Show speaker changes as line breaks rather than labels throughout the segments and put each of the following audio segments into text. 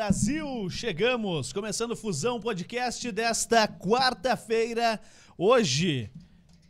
Brasil, chegamos, começando o Fusão Podcast desta quarta-feira, hoje,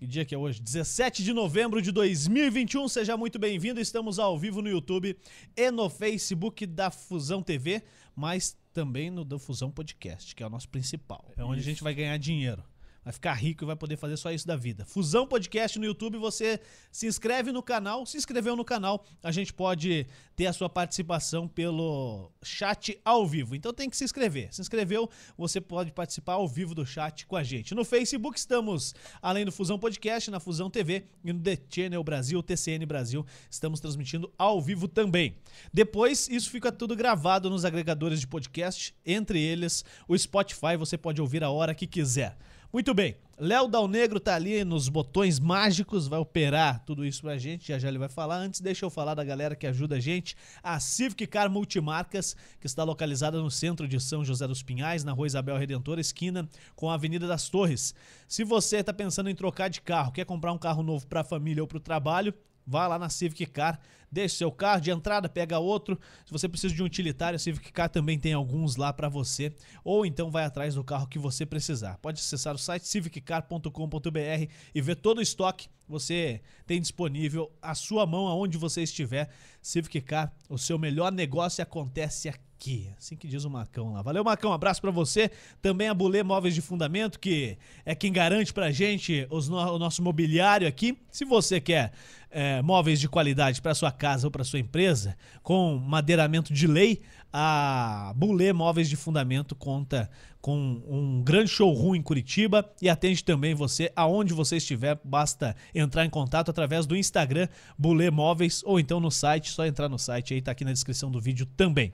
que dia que é hoje? 17 de novembro de 2021, seja muito bem-vindo, estamos ao vivo no YouTube e no Facebook da Fusão TV, mas também no do Fusão Podcast, que é o nosso principal, é onde a gente vai ganhar dinheiro vai ficar rico e vai poder fazer só isso da vida. Fusão Podcast no YouTube, você se inscreve no canal, se inscreveu no canal, a gente pode ter a sua participação pelo chat ao vivo. Então tem que se inscrever. Se inscreveu, você pode participar ao vivo do chat com a gente. No Facebook estamos, além do Fusão Podcast, na Fusão TV e no The Channel Brasil, TCN Brasil, estamos transmitindo ao vivo também. Depois, isso fica tudo gravado nos agregadores de podcast, entre eles o Spotify, você pode ouvir a hora que quiser. Muito bem. Léo Dal Negro tá ali nos botões mágicos, vai operar tudo isso pra gente, já já ele vai falar. Antes, deixa eu falar da galera que ajuda a gente, a Civic Car Multimarcas, que está localizada no centro de São José dos Pinhais, na Rua Isabel Redentor, esquina com a Avenida das Torres. Se você tá pensando em trocar de carro, quer comprar um carro novo para a família ou para o trabalho, vá lá na Civic Car, deixe seu carro de entrada, pega outro. Se você precisa de um utilitário, a Civic Car também tem alguns lá para você, ou então vai atrás do carro que você precisar. Pode acessar o site civiccar.com.br e ver todo o estoque você tem disponível à sua mão aonde você estiver. Civic Car, o seu melhor negócio acontece aqui. Assim que diz o Macão lá. Valeu, Macão. Abraço para você. Também a Bulê Móveis de Fundamento, que é quem garante pra gente os no, o nosso mobiliário aqui. Se você quer é, móveis de qualidade para sua casa ou para sua empresa, com madeiramento de lei, a Bulê Móveis de Fundamento conta com um grande showroom em Curitiba e atende também você aonde você estiver. Basta entrar em contato através do Instagram Bulê Móveis ou então no site, só entrar no site aí, tá aqui na descrição do vídeo também.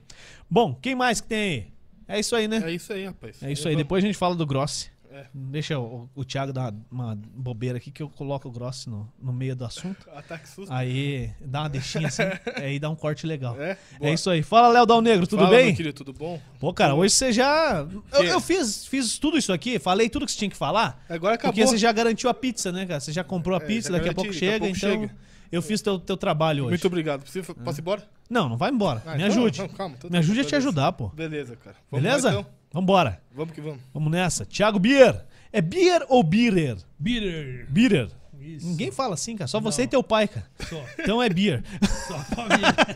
Bom, quem mais que tem aí? É isso aí, né?
É isso aí, rapaz.
É isso aí. Depois a gente fala do Grossi. É. Deixa o, o Thiago dar uma, uma, bobeira aqui que eu coloco o Grossi no, no meio do assunto.
Ataque susto.
Aí dá uma deixinha assim, aí dá um corte legal. É, é isso aí. Fala, Léo Dal Negro, tudo
Fala,
bem?
Meu querido, tudo bom?
Pô, cara, hoje você já. Eu, eu, fiz, fiz tudo isso aqui, falei tudo que você tinha que falar.
Agora acabou.
Porque você já garantiu a pizza, né, cara? Você já comprou a pizza, é, daqui, garanti, a pouco chega, a pouco então. Chega. Eu fiz teu, teu trabalho hoje.
Muito obrigado. Você posso ir embora?
Não, não vai embora. Ah, Me então, ajude. Não, calma, Me ajude a te ajudar, pô.
Beleza, cara.
Vamos Beleza? Lá, então. Vambora.
Vamos que vamos.
Vamos nessa. Thiago Bier. É beer ou beer?
Beer.
Beer. Isso. Ninguém fala assim, cara. Só Não. você e teu pai, cara. Só. Então é beer. Só.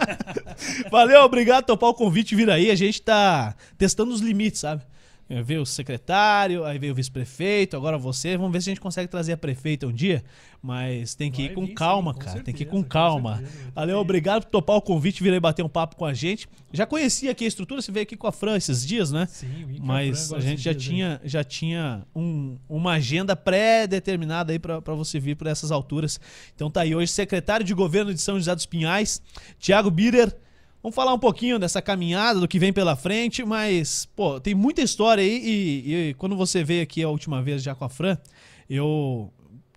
Valeu, obrigado por topar o convite vir aí. A gente tá testando os limites, sabe? É, veio o secretário, aí veio o vice-prefeito, agora você. Vamos ver se a gente consegue trazer a prefeita um dia. Mas tem que Vai ir com calma, sim, cara. Certeza, tem que ir com calma. Com Valeu, obrigado por topar o convite, vir aí bater um papo com a gente. Já conhecia aqui a estrutura, você veio aqui com a Fran esses dias, né? Sim, Mas a, a gente já tinha, já tinha um, uma agenda pré-determinada aí para você vir por essas alturas. Então tá aí hoje, secretário de governo de São José dos Pinhais, Tiago Birer. Vamos falar um pouquinho dessa caminhada, do que vem pela frente, mas, pô, tem muita história aí e, e, quando você veio aqui a última vez já com a Fran, eu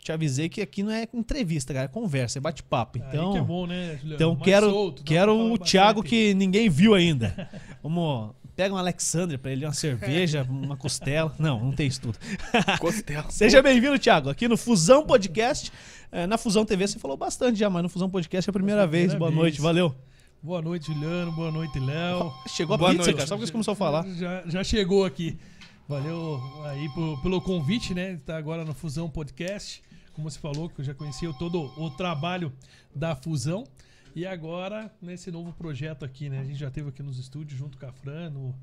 te avisei que aqui não é entrevista, cara, é conversa, é bate-papo. Então,
que é bom, né,
Juliano? Então Mais quero, solto, quero o Thiago que ninguém viu ainda. Vamos, pega um Alexandre para ele, uma cerveja, uma costela. Não, não tem isso tudo. Costela. Seja bem-vindo, Thiago, aqui no Fusão Podcast. É, na Fusão TV você falou bastante já, mas no Fusão Podcast é a primeira, vez. Boa vez. noite, valeu.
Boa noite, Juliano. Boa noite, Léo.
Chegou a
Boa
pizza, noite. cara. Só que você começou a falar.
Já, já chegou aqui. Valeu aí por, pelo convite, né? Tá agora no Fusão Podcast. Como você falou, que eu já conhecia todo o trabalho da Fusão. E agora, nesse novo projeto aqui, né? A gente já teve aqui nos estúdios junto com a Fran, no,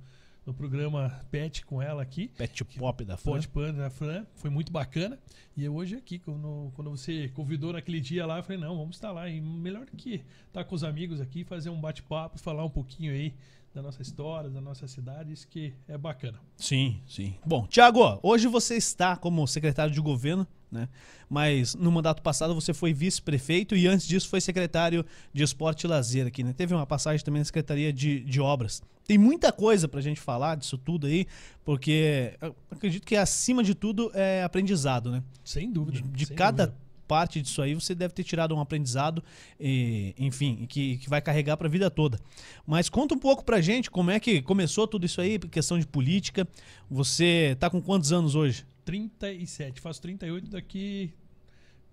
no programa Pet com ela aqui.
Pet Pop da Fran.
Pet Pop da Fran. Foi muito bacana. E hoje aqui, quando, quando você convidou naquele dia lá, eu falei, não, vamos estar lá. E melhor do que estar com os amigos aqui, fazer um bate-papo, falar um pouquinho aí da nossa história, da nossa cidade, isso que é bacana.
Sim, sim. Bom, Tiago, hoje você está como secretário de governo, né? Mas no mandato passado você foi vice-prefeito e antes disso foi secretário de esporte e lazer aqui, né? Teve uma passagem também na Secretaria de, de Obras. Tem muita coisa pra gente falar disso tudo aí, porque acredito que acima de tudo é aprendizado, né?
Sem dúvida.
De, de
sem
cada
dúvida
parte disso aí você deve ter tirado um aprendizado, e, enfim, que, que vai carregar para a vida toda. Mas conta um pouco pra gente como é que começou tudo isso aí, questão de política. Você tá com quantos anos hoje?
37, faço 38 daqui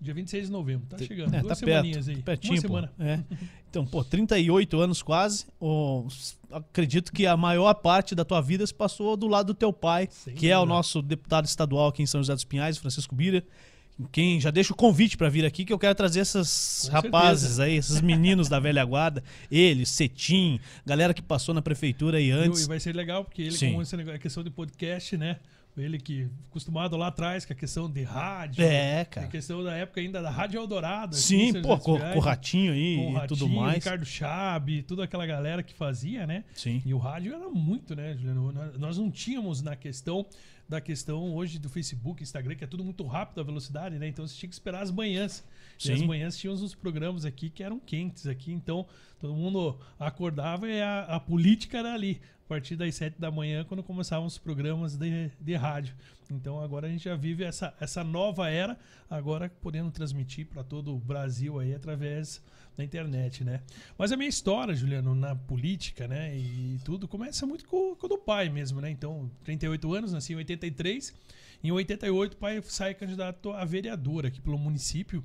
Dia 26 de novembro. Tá chegando.
É,
Duas
tá
semaninhas
perto,
aí.
pertinho,
Uma semana.
É. Então, pô, 38 anos quase. S- acredito que a maior parte da tua vida se passou do lado do teu pai,
Sem
que é o
dúvida.
nosso deputado estadual aqui em São José dos Pinhais, Francisco Bira. Quem já deixa o convite pra vir aqui, que eu quero trazer esses
Com
rapazes
certeza.
aí, esses meninos da velha guarda, ele, Cetim, galera que passou na prefeitura aí
E
antes.
vai ser legal, porque ele,
Sim.
com esse negócio, a questão de podcast, né? Ele que acostumado lá atrás com a questão de rádio.
É,
A
cara.
questão da época ainda da Rádio Eldorado. aqui em
Sim, pô, com, com o ratinho aí
com o
e tudo
Ratinho,
mais.
Ricardo Chabe, toda aquela galera que fazia, né?
Sim.
E o rádio era muito, né, Juliano? Nós- Nós não tínhamos na questão da questão hoje do Facebook, Instagram, que é tudo muito rápido a velocidade, né? Então você tinha que esperar as manhãs. E as
Sim.
manhãs tínhamos uns programas aqui que eram quentes aqui, então todo mundo acordava e a, a política era ali. A partir das sete da manhã, quando começavam os programas de, de rádio. Então agora a gente já vive essa, essa nova era, agora podendo transmitir para todo o Brasil aí através da internet, né? Mas a minha história, Juliano, na política, né, e tudo, começa muito com, com o do pai mesmo, né? Então, 38 anos, nasci em 83. Em 88, o pai sai candidato a vereador aqui pelo município.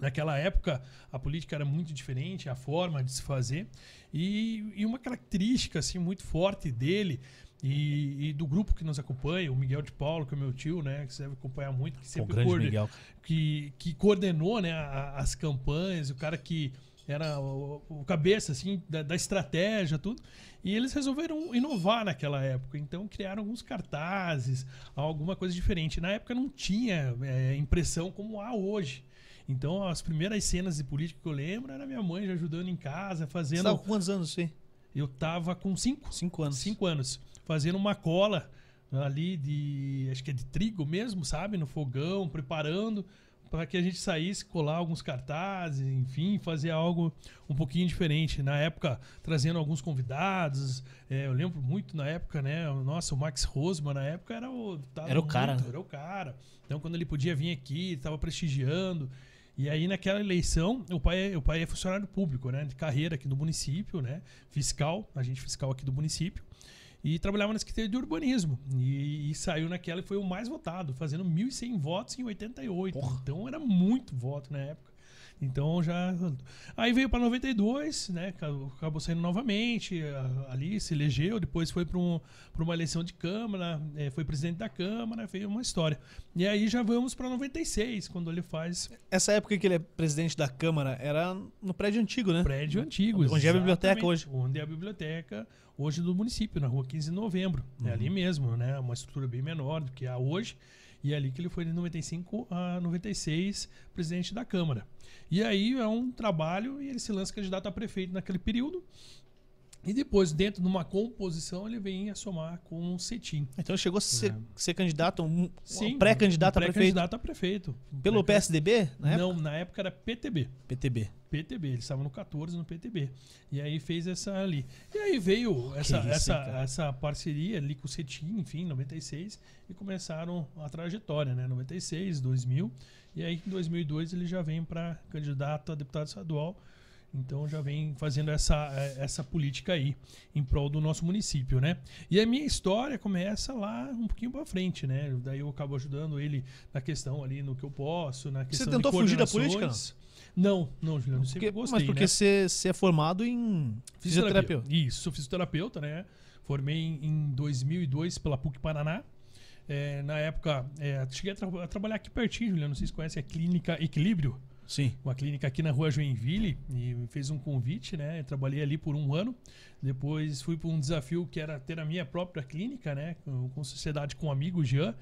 Naquela época, a política era muito diferente, a forma de se fazer. E, e uma característica assim, muito forte dele e, e do grupo que nos acompanha, o Miguel de Paulo, que é meu tio, né? Que você deve acompanhar muito, que
O
sempre
grande
coorde-
Miguel.
que, que coordenou né, a- as campanhas, o cara que era o, o cabeça assim da, da estratégia, tudo. E eles resolveram inovar naquela época. Então criaram alguns cartazes, alguma coisa diferente. Na época não tinha é, impressão como há hoje. Então as primeiras cenas de política que eu lembro era minha mãe já ajudando em casa,
Você
fazendo.
tava com quantos anos, sim?
Eu tava com cinco,
Cinco anos.
Cinco anos. Fazendo uma cola ali de. Acho que é de trigo mesmo, sabe? No fogão, preparando para que a gente saísse, colar alguns cartazes, enfim, fazer algo um pouquinho diferente. Na época, trazendo alguns convidados. é, eu lembro muito na época, né? Nossa, o Max Rosman na época era o.
Era o cara,
muito-
né?
Era o cara. Então, quando ele podia vir aqui, estava prestigiando. E aí, naquela eleição, o pai, é- o pai é funcionário público, né? De carreira aqui do município, né? Fiscal, agente fiscal aqui do município. E trabalhava na Secretaria de Urbanismo. E, e saiu naquela e foi o mais votado, fazendo 1.100 votos em 88.
Porra.
Então era muito voto na época. Então já. Aí veio para 92, né? Acabou saindo novamente. Ali se elegeu, depois foi para um, uma eleição de Câmara, eh, foi presidente da Câmara, veio uma história. E aí já vamos para 96, quando ele faz
Essa época que ele é presidente da Câmara era no prédio antigo, né?
prédio antigo.
Onde é a biblioteca hoje.
Onde é a biblioteca hoje do município, na rua 15 de novembro. É
Uhum.
ali mesmo, né? Uma estrutura bem menor do que há hoje. E é ali que ele foi de 95 a 96 presidente da Câmara. E aí é um trabalho e ele se lança candidato a prefeito naquele período. E depois, dentro de uma composição, ele vem a somar com o Cetim.
Então chegou a ser,
É.
ser candidato, um,
Sim,
um pré-candidato
um
a prefeito.
Pré-candidato a prefeito.
Pelo
Pré-
PSDB, na época?
Não, na época era PTB.
PTB.
PTB, ele estava no 14 no PTB. E aí fez essa ali. E aí veio essa,
isso,
essa,
cara?
essa parceria ali com o Cetim, enfim, 96, e começaram a trajetória, né? 96, 2000. E aí em 2002 ele já vem para candidato a deputado estadual. Então já vem fazendo essa, eh, essa política aí em prol do nosso município, né? E a minha história começa lá um pouquinho para frente, né? Daí eu acabo ajudando ele na questão ali no que eu posso, na questão de
tentou fugir da política,
coordenações. Não, não, Juliano,
Porque-
gostei,
mas porque
né?
você você é formado em fisioterapeuta.
Isso, sou fisioterapeuta, né? Formei em, em 2002 pela PUC Paraná. É, na época, é, cheguei a, tra- a trabalhar aqui pertinho, Juliano. Não sei se conhece a Clínica Equilíbrio,
Sim.
uma clínica aqui na rua Joinville. E fez um convite, né? Eu trabalhei ali por um ano. Depois fui para um desafio que era ter a minha própria clínica, né? Com, com sociedade com o amigo Jean.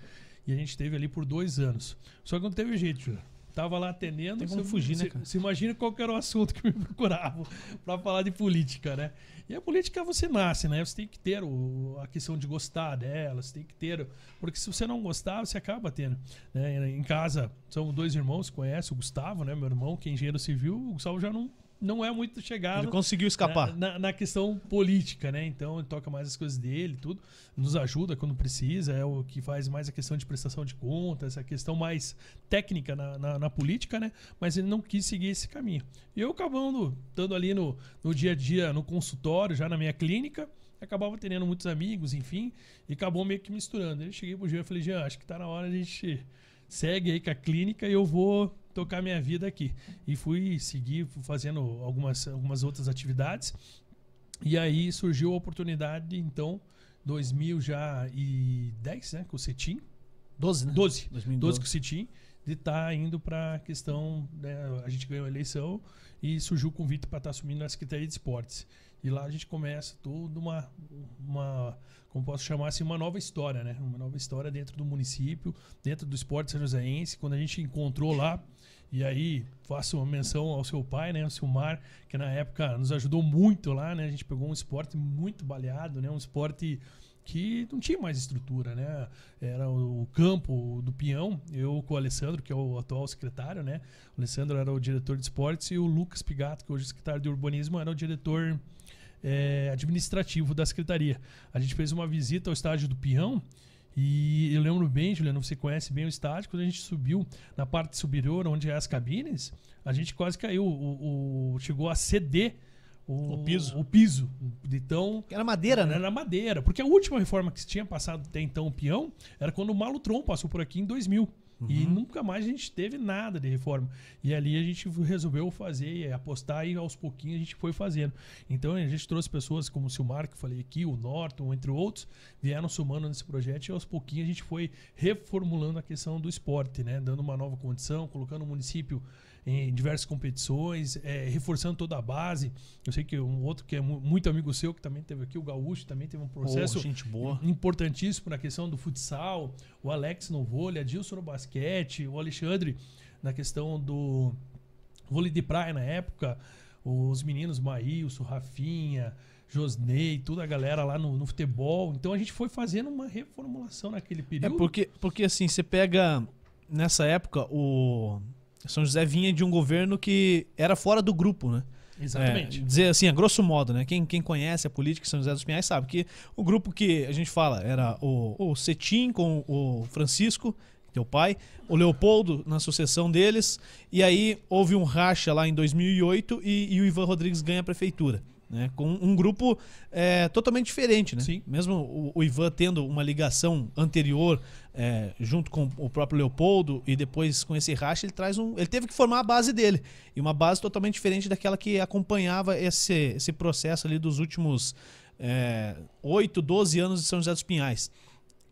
E a gente teve ali por dois anos. Só que não teve jeito, Juliano. Tava lá atendendo.
Tem como
você-
fugir, né, cara?
Você imagina qual era o assunto que me procuravam para falar de política, né? E a política você nasce, né? Você tem que ter o- a questão de gostar dela, você tem que ter. Porque se você não gostar, você acaba tendo. né? Em casa, são dois irmãos, conhece o Gustavo, né? Meu irmão, que é engenheiro civil, o Gustavo já não, não é muito chegado.
Ele conseguiu escapar.
Na, na- na questão política, né? Então ele toca mais as coisas dele, tudo. Nos ajuda quando precisa, é o que faz mais a questão de prestação de contas, a questão mais técnica na, na, na política, né? Mas ele não quis seguir esse caminho. E eu acabando estando ali no, no dia a dia, no consultório, já na minha clínica, acabava tendo muitos amigos, enfim, e acabou meio que misturando. Eu cheguei pro Jean e falei, Jean, acho que tá na hora a gente segue aí com a clínica e eu vou tocar minha vida aqui. E fui seguir fazendo algumas, algumas outras atividades. E aí surgiu a oportunidade, então, 2010, né, com o Cetim.
12, né?
12.
2012.
12 com o Citim, de estar tá indo para a questão. Né, a gente ganhou a eleição e surgiu o convite para estar tá assumindo a Secretaria de Esportes. E lá a gente começa toda uma, uma, como posso chamar assim, uma nova história, né? Uma nova história dentro do município, dentro do esporte são Quando a gente encontrou lá, e aí faço uma menção ao seu pai, né, o Silmar, que na época nos ajudou muito lá, né? A gente pegou um esporte muito baleado, né? Um esporte que não tinha mais estrutura, né? Era o campo do peão, eu com o Alessandro, que é o atual secretário, né? O Alessandro era o diretor de esportes e o Lucas Pigato, que hoje é secretário de urbanismo, era o diretor é, administrativo da secretaria. A gente fez uma visita ao estádio do peão e eu lembro bem, Juliano, você conhece bem o estádio, quando a gente subiu na parte superior, onde é as cabines, a gente quase caiu, o, o chegou a ceder o,
O piso.
O piso. Então,
Era madeira, né?
era madeira. Porque a última reforma que se tinha passado até então o peão era quando o Malutron passou por aqui em 2000. E
Uhum.
nunca mais a gente teve nada de reforma. E ali a gente resolveu fazer, apostar e aos pouquinhos a gente foi fazendo. Então a gente trouxe pessoas como o Silmar, que eu falei aqui, o Norton, entre outros, vieram somando nesse projeto e aos pouquinhos a gente foi reformulando a questão do esporte, né? Dando uma nova condição, colocando o município em diversas competições, é, reforçando toda a base. Eu sei que um outro que é mu- muito amigo seu, que também teve aqui, o Gaúcho, também teve um processo
boa.
importantíssimo na questão do futsal, o Alex no vôlei, Adilson no basquete, o Alexandre na questão do vôlei de praia na época, os meninos Maílson, Rafinha, Josney, toda a galera lá no, no futebol. Então a gente foi fazendo uma reformulação naquele
É
período.
porque, porque assim, você pega nessa época o São José vinha de um governo que era fora do grupo, né?
Exatamente.
É, dizer assim, a grosso modo, né? Quem, quem conhece a política de São José dos Pinhais sabe que o grupo que a gente fala era o, o Cetim com o Francisco, teu pai, o Leopoldo na sucessão deles, e aí houve um racha lá em 2008 e, e o Ivan Rodrigues ganha a prefeitura. Né, com um grupo é, totalmente diferente, né?
Sim.
Mesmo o, o Ivan tendo uma ligação anterior é, junto com o próprio Leopoldo e depois com esse racha, ele traz um. Ele teve que formar a base dele. E uma base totalmente diferente daquela que acompanhava esse, esse processo ali dos últimos é, 8, 12 anos de São José dos Pinhais.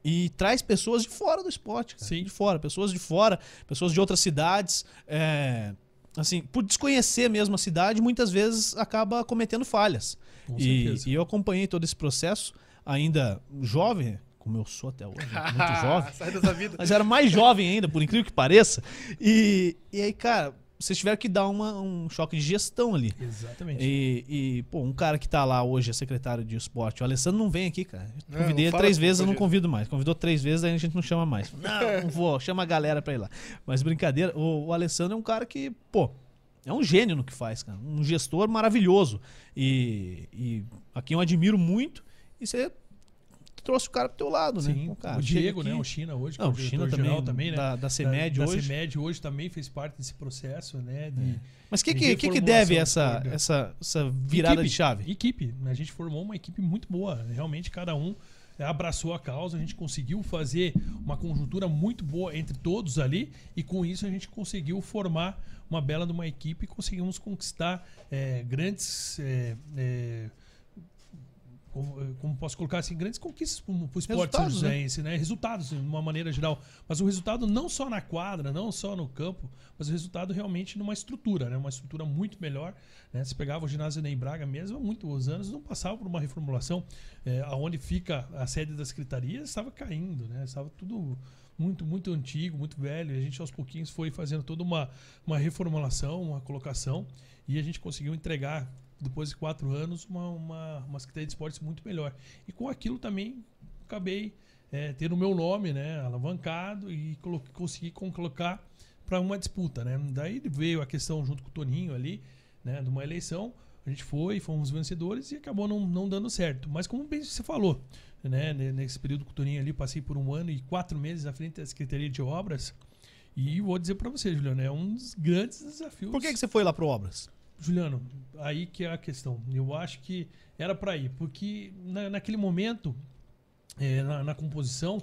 E traz pessoas de fora do esporte, cara.
Sim.
De fora, pessoas de fora, pessoas de outras cidades. é, assim, por desconhecer mesmo a cidade, muitas vezes acaba cometendo falhas.
Com
E,
certeza.
e eu acompanhei todo esse processo, ainda jovem, como eu sou até hoje, muito jovem.
Sai dessa vida.
Mas era mais jovem ainda, por incrível que pareça. E, e aí, cara, vocês tiveram que dar uma- um choque de gestão ali.
Exatamente.
E, e, pô, um cara que tá lá hoje é secretário de esporte. O Alessandro não vem aqui, cara. Eu
Não,
Convidei
não
ele
fala
três vezes, eu não convido mais. Convidou três vezes, aí a gente não chama mais. Não, não vou, chama a galera pra ir lá. Mas brincadeira, o, o Alessandro é um cara que, pô, é um gênio no que faz, cara. Um gestor maravilhoso. E, e a quem eu admiro muito. E você trouxe o cara pro teu lado, né?
Sim,
Pô, cara,
o Diego, né? O China hoje, que
Não,
é
o China
diretor-geral
também,
né?
da, da CEMED
da,
hoje.
Da CEMED hoje também fez parte desse processo, né? De,
Mas o que, que, que, deve essa, essa, essa virada
Equipe,
de chave?
Equipe. A gente formou uma equipe muito boa. Realmente, cada um abraçou a causa. A gente conseguiu fazer uma conjuntura muito boa entre todos ali. E com isso, a gente conseguiu formar uma bela de uma equipe e conseguimos conquistar eh, grandes. eh, como, como posso colocar assim, grandes conquistas para o esporte
Resultados, né?
né? Resultados, de uma maneira geral. Mas o resultado não só na quadra, não só no campo, mas o resultado realmente numa estrutura, né? Uma estrutura muito melhor. Né? Se pegava o ginásio em Braga mesmo, há muitos anos não passava por uma reformulação. É, aonde fica a sede da secretaria estava caindo, né? Estava tudo muito, muito antigo, muito velho. E a gente aos pouquinhos foi fazendo toda uma, uma reformulação, uma colocação. E a gente conseguiu entregar, depois de quatro anos, uma, uma, uma Secretaria de Esportes muito melhor. E com aquilo também acabei é, tendo o meu nome né, alavancado e colo- consegui colocar para uma disputa. Né? Daí veio a questão junto com o Toninho ali, né, de uma eleição. A gente foi, fomos vencedores e acabou não, não dando certo. Mas como bem você falou, né, ne- nesse período com o Toninho ali, passei por um ano e quatro meses à frente da Secretaria de Obras. E vou dizer para você, Juliano, é um dos grandes desafios.
Por que, que você foi lá pro Obras?
Juliano, aí que é a questão. Eu acho que era para ir, porque na, naquele momento, é, na, na composição,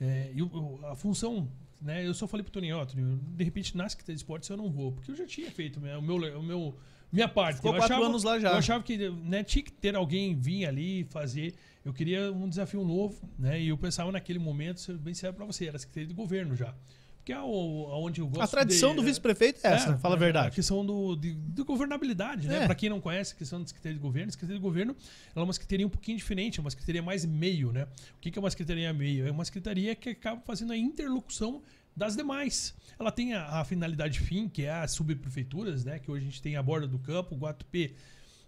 é, eu- eu- a função né? Eu só falei pro Toninho, ó, Toninho, de repente na Secretaria de Esportes eu não vou, porque eu já tinha feito né, o meu, o meu, minha parte.
Ficou
eu
quatro
achava,
anos lá já.
Eu achava que né, tinha que ter alguém vir ali fazer. Eu queria um desafio novo, né? E eu pensava naquele momento, bem sério pra você, era Secretaria de Governo já. Que é o, onde eu gosto
A tradição
de,
do vice-prefeito é essa, fala a
A
verdade.
questão do, de, de governabilidade, né?
É.
Pra quem não conhece a questão da Secretaria de Governo, a Secretaria de Governo é uma secretaria um pouquinho diferente, é uma secretaria mais meio, né? O que é uma secretaria meio? É uma secretaria que acaba fazendo a interlocução das demais. Ela tem a, a finalidade fim, que é as subprefeituras, né? Que hoje a gente tem a Borda do Campo, o Guatupê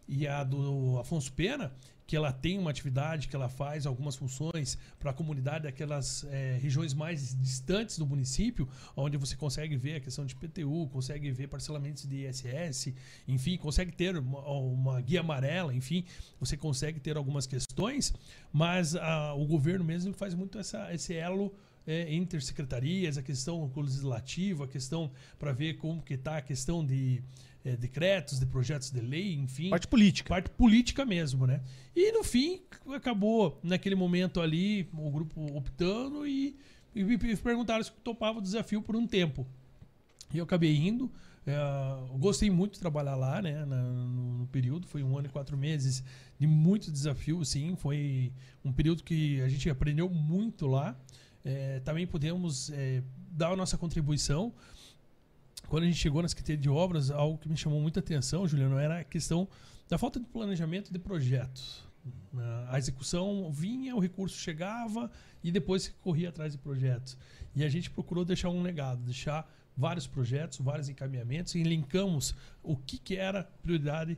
e a do Afonso Pena, que ela tem uma atividade, que ela faz algumas funções para a comunidade daquelas eh, regiões mais distantes do município, onde você consegue ver a questão de PTU, consegue ver parcelamentos de ISS, enfim, consegue ter uma, uma guia amarela, enfim, você consegue ter algumas questões, mas ah, o governo mesmo faz muito essa, esse elo é, entre secretarias, a questão legislativa, a questão para ver como que está a questão de é, decretos, de projetos de lei, enfim.
Parte política.
Parte política mesmo, né? E no fim, acabou naquele momento ali, o grupo optando e, e me perguntaram se topava o desafio por um tempo. E eu acabei indo. é, eu gostei muito de trabalhar lá, né? na- no, no período. Foi um ano e quatro meses de muito desafio, sim. Foi um período que a gente aprendeu muito lá. É, também pudemos é, dar a nossa contribuição. Quando a gente chegou na Secretaria de Obras, algo que me chamou muita atenção, Juliano, era a questão da falta de planejamento de projetos. A execução vinha, o recurso chegava e depois se corria atrás de projetos. E a gente procurou deixar um legado, deixar vários projetos, vários encaminhamentos e linkamos o que, que era prioridade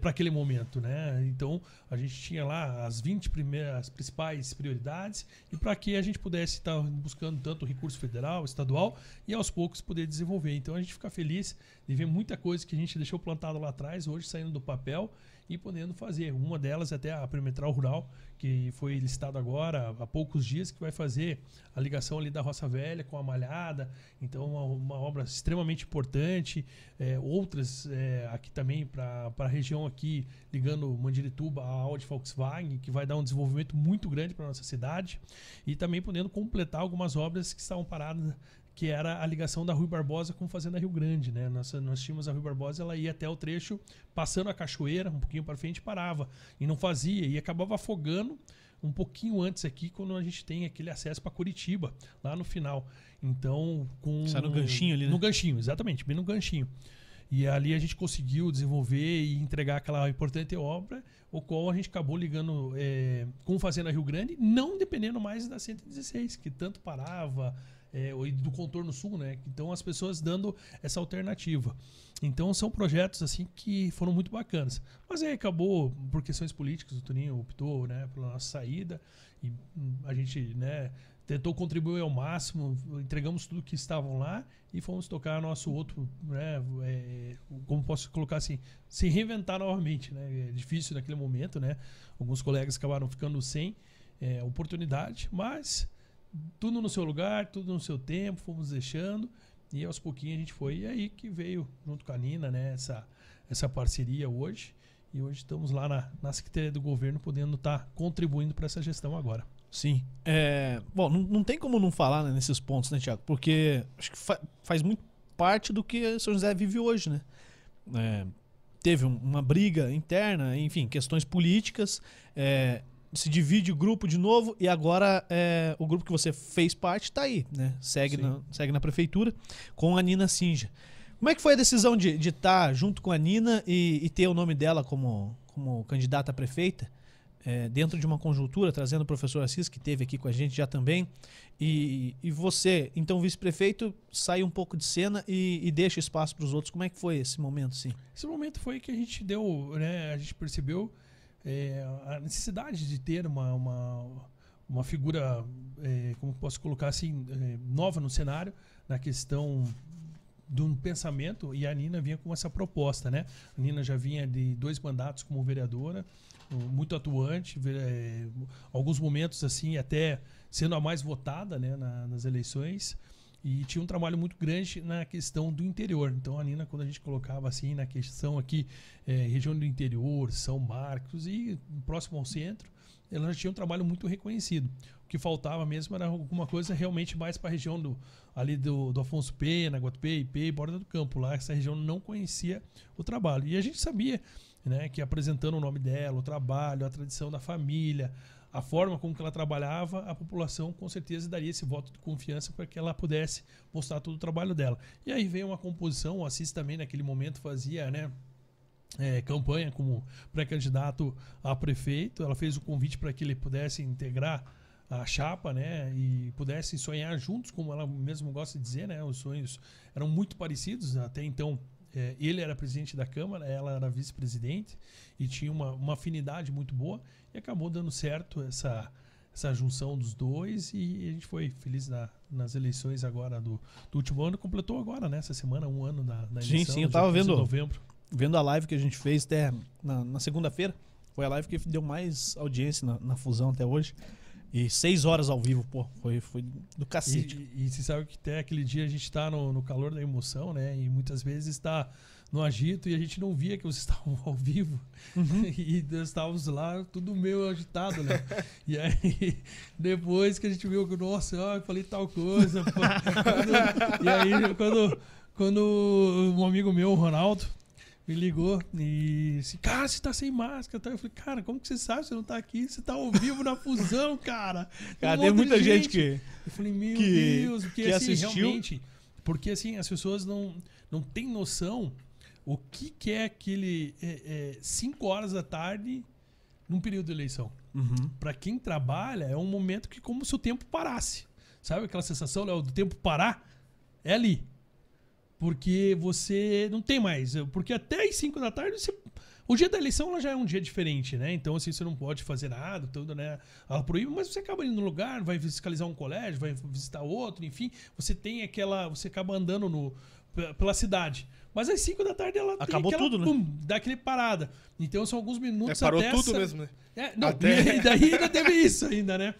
para aquele momento, né? Então a gente tinha lá as 20 primeiras as principais prioridades e para que a gente pudesse estar buscando tanto recurso federal, estadual e aos poucos poder desenvolver. Então a gente fica feliz de ver muita coisa que a gente deixou plantado lá atrás hoje saindo do papel e podendo fazer. Uma delas até a Perimetral Rural, que foi listado agora há poucos dias, que vai fazer a ligação ali da Roça Velha com a Malhada. Então, uma, uma obra extremamente importante. É, outras é, aqui também para a região aqui, ligando Mandirituba a Audi Volkswagen, que vai dar um desenvolvimento muito grande para nossa cidade. E também podendo completar algumas obras que estavam paradas que era a ligação da Rui Barbosa com Fazenda Rio Grande, né? Nós, nós tínhamos a Rui Barbosa, ela ia até o trecho, passando a cachoeira, um pouquinho para frente, parava. E não fazia, e acabava afogando um pouquinho antes aqui, quando a gente tem aquele acesso para Curitiba, lá no final. Então, com.
Sai no ganchinho ali, né?
No ganchinho, exatamente, bem no ganchinho. E ali a gente conseguiu desenvolver e entregar aquela importante obra, o qual a gente acabou ligando é, com Fazenda Rio Grande, não dependendo mais da 116, que tanto parava, é, do contorno sul, né? Então as pessoas dando essa alternativa. Então são projetos assim que foram muito bacanas. Mas aí acabou por questões políticas, o Toninho optou, né, pela nossa saída e hum, a gente, né, tentou contribuir ao máximo, entregamos tudo que estavam lá e fomos tocar nosso outro, né, é, como posso colocar assim, se reinventar novamente, né? É difícil naquele momento, né? Alguns colegas acabaram ficando sem é, oportunidade, mas tudo no seu lugar, tudo no seu tempo, fomos deixando e aos pouquinhos a gente foi. E aí que veio, junto com a Nina, né, essa, essa parceria hoje. E hoje estamos lá na, na Secretaria do Governo podendo estar contribuindo para essa gestão agora.
Sim. É, bom, não, não tem como não falar né, nesses pontos, né, Tiago? Porque acho que fa- faz muito parte do que São José vive hoje, né? É, teve um- uma briga interna, enfim, questões políticas. é, se divide o grupo de novo e agora é, o grupo que você fez parte está aí, né? Segue
Sim.
na, segue na prefeitura com a Nina Sinja. Como é que foi a decisão de estar junto com a Nina e, e ter o nome dela como, como candidata a prefeita? é, dentro de uma conjuntura, trazendo o professor Assis, que esteve aqui com a gente já também. E, e você, então vice-prefeito, sai um pouco de cena e, e deixa espaço para os outros. Como é que foi esse momento, sim?
Esse momento foi que a gente deu, né, a gente percebeu é, a necessidade de ter uma, uma, uma figura, é, como posso colocar assim, é, nova no cenário, na questão de um pensamento, e a Nina vinha com essa proposta, né? A Nina já vinha de dois mandatos como vereadora, muito atuante, é, alguns momentos assim até sendo a mais votada né, na- nas eleições E tinha um trabalho muito grande na questão do interior. Então a Nina, quando a gente colocava assim na questão aqui, é, região do interior, São Marcos e próximo ao centro, ela já tinha um trabalho muito reconhecido. O que faltava mesmo era alguma coisa realmente mais para a região do, ali do, do Afonso Pena, Guatupê, IP, Borda do Campo. Lá essa região não conhecia o trabalho. E a gente sabia né, que apresentando o nome dela, o trabalho, a tradição da família, a forma como que ela trabalhava, a população com certeza daria esse voto de confiança para que ela pudesse mostrar todo o trabalho dela. E aí veio uma composição, o Assis também naquele momento fazia, né, é, campanha como pré-candidato a prefeito. Ela fez o convite para que ele pudesse integrar a chapa, né, e pudessem sonhar juntos, como ela mesmo gosta de dizer, né, os sonhos eram muito parecidos até então. É, ele era presidente da Câmara, ela era vice-presidente e tinha uma, uma afinidade muito boa e acabou dando certo essa, essa junção dos dois e a gente foi feliz na, nas eleições agora do, do último ano. Completou agora, né? Essa semana, um ano da, da
Sim,
eleição.
sim, eu
dia
tava
15 de
vendo.
novembro.
Vendo a live que a gente fez até na, na segunda-feira. Foi a live que deu mais audiência na, na fusão até hoje. E seis horas ao vivo, pô. Foi, foi do cacete.
E, e, e você sabe que até aquele dia a gente tá no, no calor da emoção, né? E muitas vezes está no agito e a gente não via que vocês estavam ao vivo. E nós estávamos lá, tudo meio agitado, né? E aí, depois que a gente viu que, nossa, eu falei tal coisa. e aí, quando, quando um amigo meu, o Ronaldo, me ligou e disse, cara, você tá sem máscara. tá? Eu falei, cara, como que você sabe que você não tá aqui? Você tá ao vivo na fusão, cara.
Cara, tem muita gente que.
eu falei, meu
que-
Deus, porque
que
assim,
assistiu.
realmente. Porque assim, as pessoas não, não têm noção o que, que é aquele 5 horas da tarde num período de eleição.
Uhum.
Para quem trabalha, é um momento que como se o tempo parasse. Sabe aquela sensação, Léo, do tempo parar? É ali. Porque você não tem mais. Porque até as 5 da tarde você. O dia da eleição ela já é um dia diferente, né? Então, assim, você não pode fazer nada, tudo, né? Ela proíbe, mas você acaba indo no lugar, vai fiscalizar um colégio, vai visitar outro, enfim. Você tem aquela. Você acaba andando no, pe- pela cidade. Mas às 5 da tarde ela
Acabou
aquela,
tudo, né?
pum, dá aquele parada. Então são alguns
É,
minutos
parou
até
tudo
essa-
mesmo, né?
é, não,
Até-
e daí ainda teve isso ainda, né?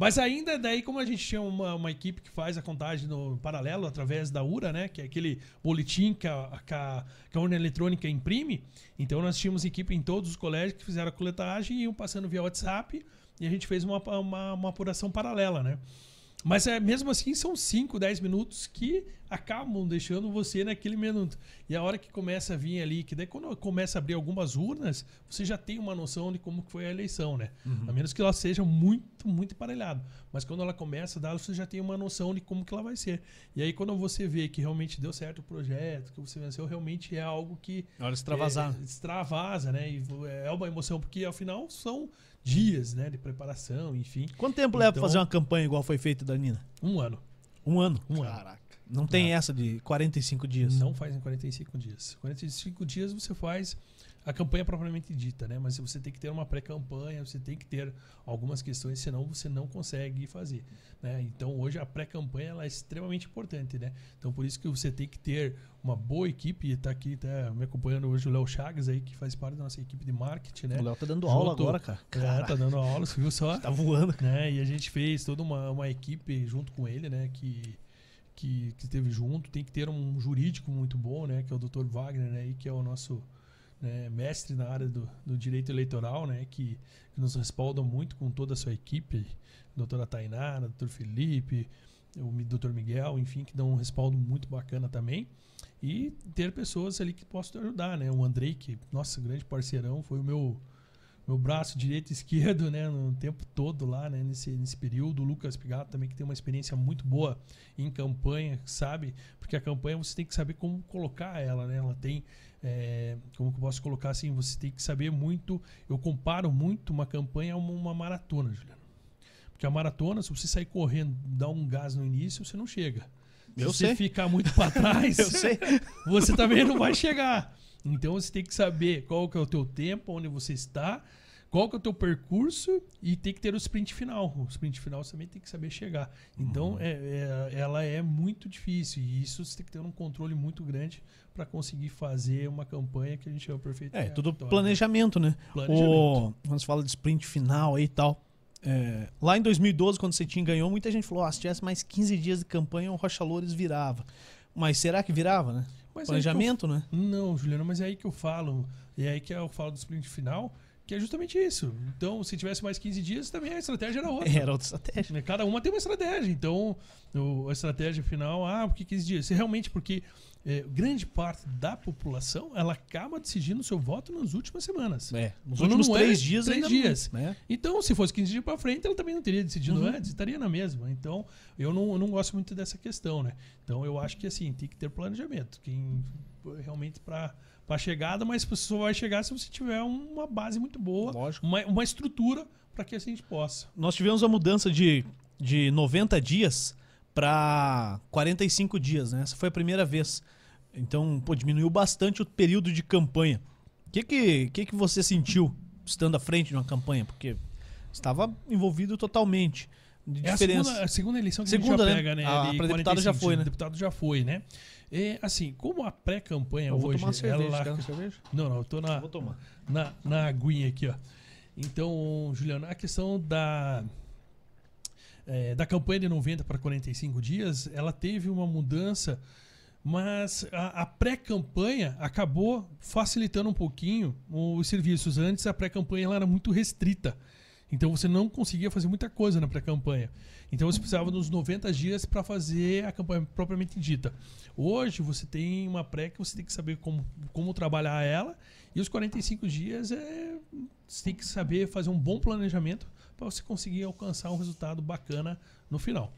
Mas ainda daí, como a gente tinha uma, uma equipe que faz a contagem no paralelo através da URA, né? Que é aquele boletim que a, que a, que a urna eletrônica imprime. Então nós tínhamos equipe em todos os colégios que fizeram a coletagem e iam passando via WhatsApp e a gente fez uma, uma, uma apuração paralela, né? Mas é, mesmo assim são 5, 10 minutos que acabam deixando você naquele minuto. E a hora que começa a vir ali, que daí quando começa a abrir algumas urnas, você já tem uma noção de como foi a eleição, né? A menos que ela seja muito, muito emparelhada. Mas quando ela começa a dar, você já tem uma noção de como que ela vai ser. E aí quando você vê que realmente deu certo o projeto, que você venceu, realmente é algo que
Hora de extravasar.
é, extravasa, né? E é uma emoção, porque afinal são dias, né, de preparação, enfim.
Quanto tempo leva pra
Então-
fazer uma campanha igual foi feita da Nina?
Um ano.
Um ano.
Um ano.
Caraca.
Não tem essa de 45 dias.
Não faz em 45 dias. 45 dias você faz a campanha propriamente dita, né? Mas você tem que ter uma pré-campanha, você tem que ter algumas questões, senão você não consegue fazer. Né? Então hoje a pré-campanha ela é extremamente importante, né? Então por isso que você tem que ter uma boa equipe, tá aqui tá me acompanhando hoje o Léo Chagas aí, que faz parte da nossa equipe de marketing, né?
O Léo tá dando
Junto-
aula agora, cara.
É,
Caraca,
tá dando aula, você viu só?
tá voando.
né? E a gente fez toda uma, uma equipe junto com ele, né? Que, que, que esteve junto. Tem que ter um jurídico muito bom, né? Que é o Dr. Wagner, né? E que é o nosso né, mestre na área do, do direito eleitoral, né? Que, que nos respalda muito com toda a sua equipe. Doutora Tainara, Dr. Felipe, o Dr. Miguel, enfim, que dão um respaldo muito bacana também. E ter pessoas ali que possam te ajudar, né? O Andrei, que, nossa, grande parceirão, foi o meu meu braço direito e esquerdo, né, no tempo todo lá, né, nesse, nesse período. O Lucas Pigato também que tem uma experiência muito boa em campanha, sabe? Porque a campanha você tem que saber como colocar ela, né? Ela tem, é, como que eu posso colocar assim, você tem que saber muito. Eu comparo muito uma campanha a uma, uma maratona, Juliano. Porque a maratona, se você sair correndo, dar um gás no início, você não chega. Se
Eu
você
sei.
ficar muito para trás, você também não vai chegar. Então você tem que saber qual que é o teu tempo, onde você está, qual que é o teu percurso e tem que ter o sprint final. O sprint final você também tem que saber chegar. Então é, é- ela é muito difícil e isso você tem que ter um controle muito grande para conseguir fazer uma campanha que a gente chama perfeito.
É, tudo
vitória, né?
planejamento, né?
Planejamento.
O, quando se fala de sprint final aí e tal, é, lá em 2012, quando você tinha ganhou, muita gente falou: ah, se tivesse mais 15 dias de campanha, o Rocha Loures virava. Mas será que virava, né?
Mas é
Planejamento, né?
eu- Não, Juliano, mas é aí que eu falo. E é aí que eu falo do sprint final, que é justamente isso. Então, se tivesse mais 15 dias, também a estratégia era outra.
Era outra estratégia.
Né? Cada uma tem uma estratégia. Então, o- a estratégia final, ah, por que 15 dias? Se realmente porque é, grande parte da população ela acaba decidindo o seu voto nas últimas semanas.
É, nos
Quando
últimos
é,
três dias
três dias.
Não, né?
Então, se fosse 15 dias para frente, ela também não teria decidido
Uhum.
antes, estaria na mesma. Então, eu não, eu não gosto muito dessa questão, né? Então, eu acho que assim, tem que ter planejamento. Quem realmente para a chegada, mas você só vai chegar se você tiver uma base muito boa,
Lógico.
uma, uma estrutura para que assim a gente possa.
Nós tivemos a mudança de, de 90 dias para 45 dias, né? Essa foi a primeira vez. Então, pô, diminuiu bastante o período de campanha. O que que, que que você sentiu estando à frente de uma campanha? Porque estava envolvido totalmente. De
É a segunda, a segunda eleição que
Segunda,
a
né?
gente já pega, né?
A
de
pra deputado já
45
foi, né?
Deputado já foi, né? É, assim, como a pré-campanha
Eu vou
hoje,
tomar uma cerveja.
ela...
Quer uma cerveja?
Não, não, eu tô na,
Vou tomar.
na, na aguinha aqui, ó. Então, Juliano, a questão da é, da campanha de 90 para 45 dias, ela teve uma mudança, mas a, a pré-campanha acabou facilitando um pouquinho os serviços. Antes a pré-campanha era muito restrita. Então você não conseguia fazer muita coisa na pré-campanha. Então você precisava dos 90 dias para fazer a campanha propriamente dita. Hoje você tem uma pré que você tem que saber como, como trabalhar ela. E os 45 dias é, você tem que saber fazer um bom planejamento para você conseguir alcançar um resultado bacana no final.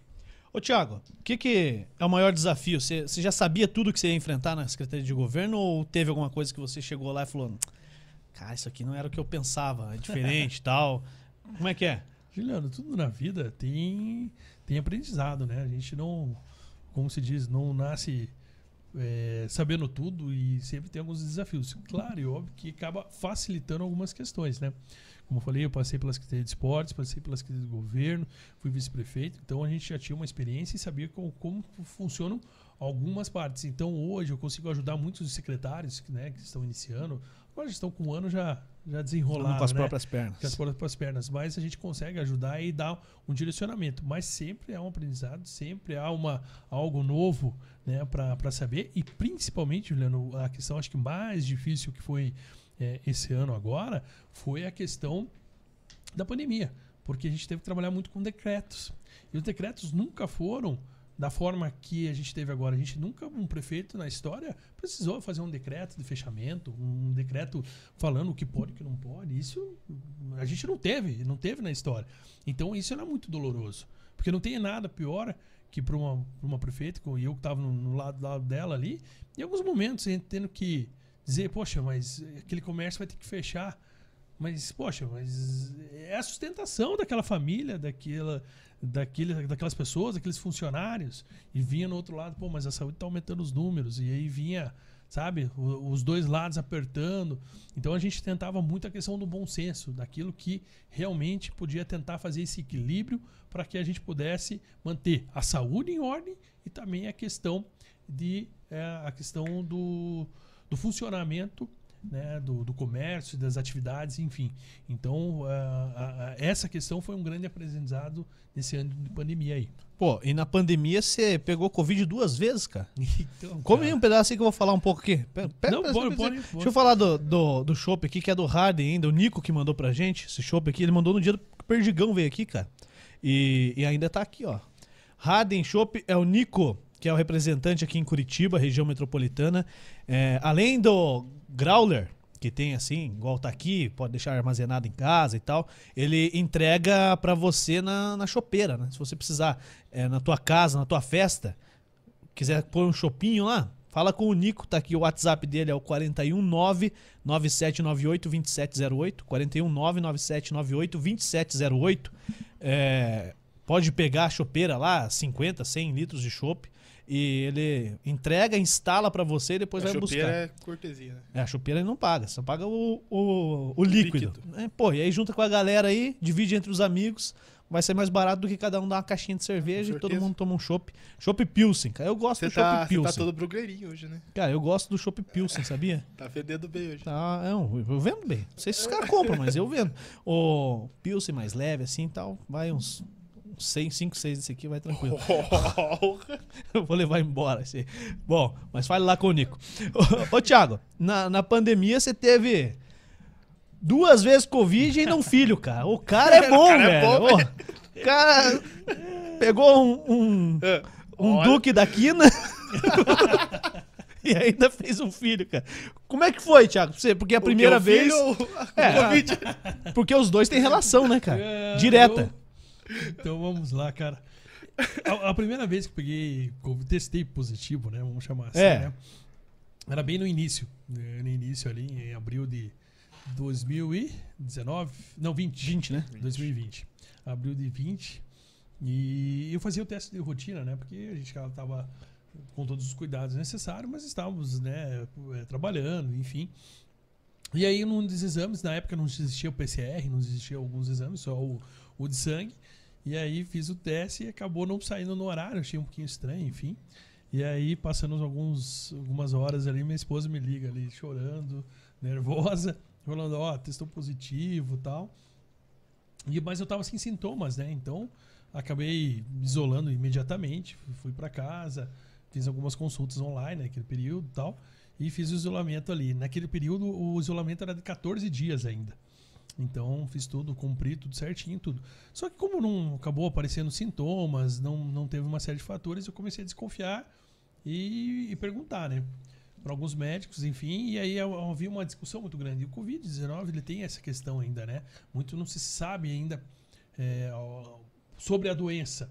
Ô, Tiago, o que, que é o maior desafio? Você, você já sabia tudo que você ia enfrentar na Secretaria de Governo ou teve alguma coisa que você chegou lá e falou: Cara, isso aqui não era o que eu pensava, é diferente e tal? Como é que é?
Juliano, tudo na vida tem, tem aprendizado, né? A gente não, como se diz, não nasce é, sabendo tudo e sempre tem alguns desafios. Claro e óbvio que acaba facilitando algumas questões, né? Como eu falei, eu passei pela Secretaria de Esportes, passei pela Secretaria de Governo, fui vice-prefeito, então a gente já tinha uma experiência e sabia como, como funcionam algumas partes. Então hoje eu consigo ajudar muitos secretários né, que estão iniciando, agora estão com um ano já, já desenrolado.
com as
né?
próprias pernas.
com as próprias pernas, mas a gente consegue ajudar e dar um direcionamento. Mas sempre há um aprendizado, sempre há uma, algo novo né, para saber. E principalmente, Juliano, a questão acho que mais difícil que foi é, esse ano agora foi a questão da pandemia. Porque a gente teve que trabalhar muito com decretos. E os decretos nunca foram da forma que a gente teve agora. A gente nunca, um prefeito na história, precisou fazer um decreto de fechamento, um decreto falando o que pode e o que não pode. Isso a gente não teve, não teve na história. Então isso era muito doloroso. Porque não tem nada pior que para uma, uma prefeita, como eu que estava no, no lado, lado dela ali, em alguns momentos a gente tendo que dizer, poxa, mas aquele comércio vai ter que fechar. Mas, poxa, mas é a sustentação daquela família, daquela, daquele, daquelas pessoas, daqueles funcionários. E vinha no outro lado, pô, mas a saúde está aumentando os números. E aí vinha, sabe, os dois lados apertando. Então a gente tentava muito a questão do bom senso, daquilo que realmente podia tentar fazer esse equilíbrio para que a gente pudesse manter a saúde em ordem e também a questão de é, a questão do, do funcionamento né, do, do comércio, das atividades, enfim. Então, a- a- essa questão foi um grande aprendizado nesse ano de pandemia aí.
Pô, e na pandemia você pegou Covid duas vezes, cara?
Então,
Come aí
cara,
um pedaço aí que eu vou falar um pouco aqui. Pega, pega
Não, pode, pode,
você.
pode.
Deixa eu falar do, do, do chopp aqui, que é do Harden ainda, o Nico que mandou pra gente, esse chopp aqui. Ele mandou no dia do Perdigão veio aqui, cara. E, e ainda tá aqui, ó. Harden Chopp é o Nico, que é o representante aqui em Curitiba, região metropolitana. É, além do Growler, que tem assim, igual tá aqui, pode deixar armazenado em casa e tal, ele entrega pra você na, na chopeira, né? Se você precisar é, na tua casa, na tua festa, quiser pôr um chopinho lá, fala com o Nico, tá aqui o WhatsApp dele é o 419 9798 2708, 419 9798 2708. É, pode pegar a chopeira lá, 50, 100 litros de chopp e ele entrega, instala pra você e depois
a
vai buscar.
é cortesia, né?
É, a chopeira ele não paga, só paga o, o, o líquido.
Líquido.
É, pô, e aí junta com a galera aí, divide entre os amigos, vai ser mais barato do que cada um dar uma caixinha de cerveja e todo mundo toma um chopp. Chopp Pilsen, cara. Eu gosto
Você
do chopp
tá, você
Pilsen.
tá todo brugleirinho hoje, né?
Cara, eu gosto do chopp Pilsen, sabia?
Tá fedendo bem hoje.
Tá, não, eu vendo bem. Não sei se os caras compram, mas eu vendo. O Pilsen mais leve assim e tal, vai uns 6, 5, 6 desse aqui, vai tranquilo. Eu vou levar embora esse. Bom, mas fale lá com o Nico. Ô, ô Thiago, na, na pandemia você teve duas vezes Covid e ainda um filho, cara. O cara é bom,
cara é
velho.
bom,
Ô, o cara pegou um, um,
É.
um
Olha.
duque da quina e ainda fez um filho, cara. Como é que foi, Thiago? Você, porque a primeira vez.
filho
É.
Covid?
Porque os dois têm relação, né, cara?
É,
Direta.
Então vamos lá, cara. A, a primeira vez que peguei, testei positivo, né? Vamos chamar assim,
É.
né? Era bem no início. né, No início ali, em abril de 2019. Não, 20.
20, né?
2020. Abril de 20. E eu fazia o teste de rotina, né? Porque a gente tava com todos os cuidados necessários, mas estávamos, né, eh, trabalhando, enfim. E aí, num dos exames, na época não existia o PCR, não existia alguns exames, só o, o de sangue. E aí fiz o teste e acabou não saindo no horário, achei um pouquinho estranho, enfim. E aí, passando alguns, algumas horas ali, minha esposa me liga ali, chorando, nervosa, falando, ó, testou positivo tal. E, mas eu tava sem sintomas, né? Então, acabei me isolando imediatamente, fui- para casa, fiz algumas consultas online naquele período tal, e fiz o isolamento ali. Naquele período, o isolamento era de 14 dias ainda. Então, fiz tudo, cumpri tudo certinho, tudo. Só que como não acabou aparecendo sintomas, não, não teve uma série de fatores, eu comecei a desconfiar e, e perguntar, né? Para alguns médicos, enfim, e aí havia uma discussão muito grande. E o Covid-19, ele tem essa questão ainda, né? Muito não se sabe ainda é, sobre a doença.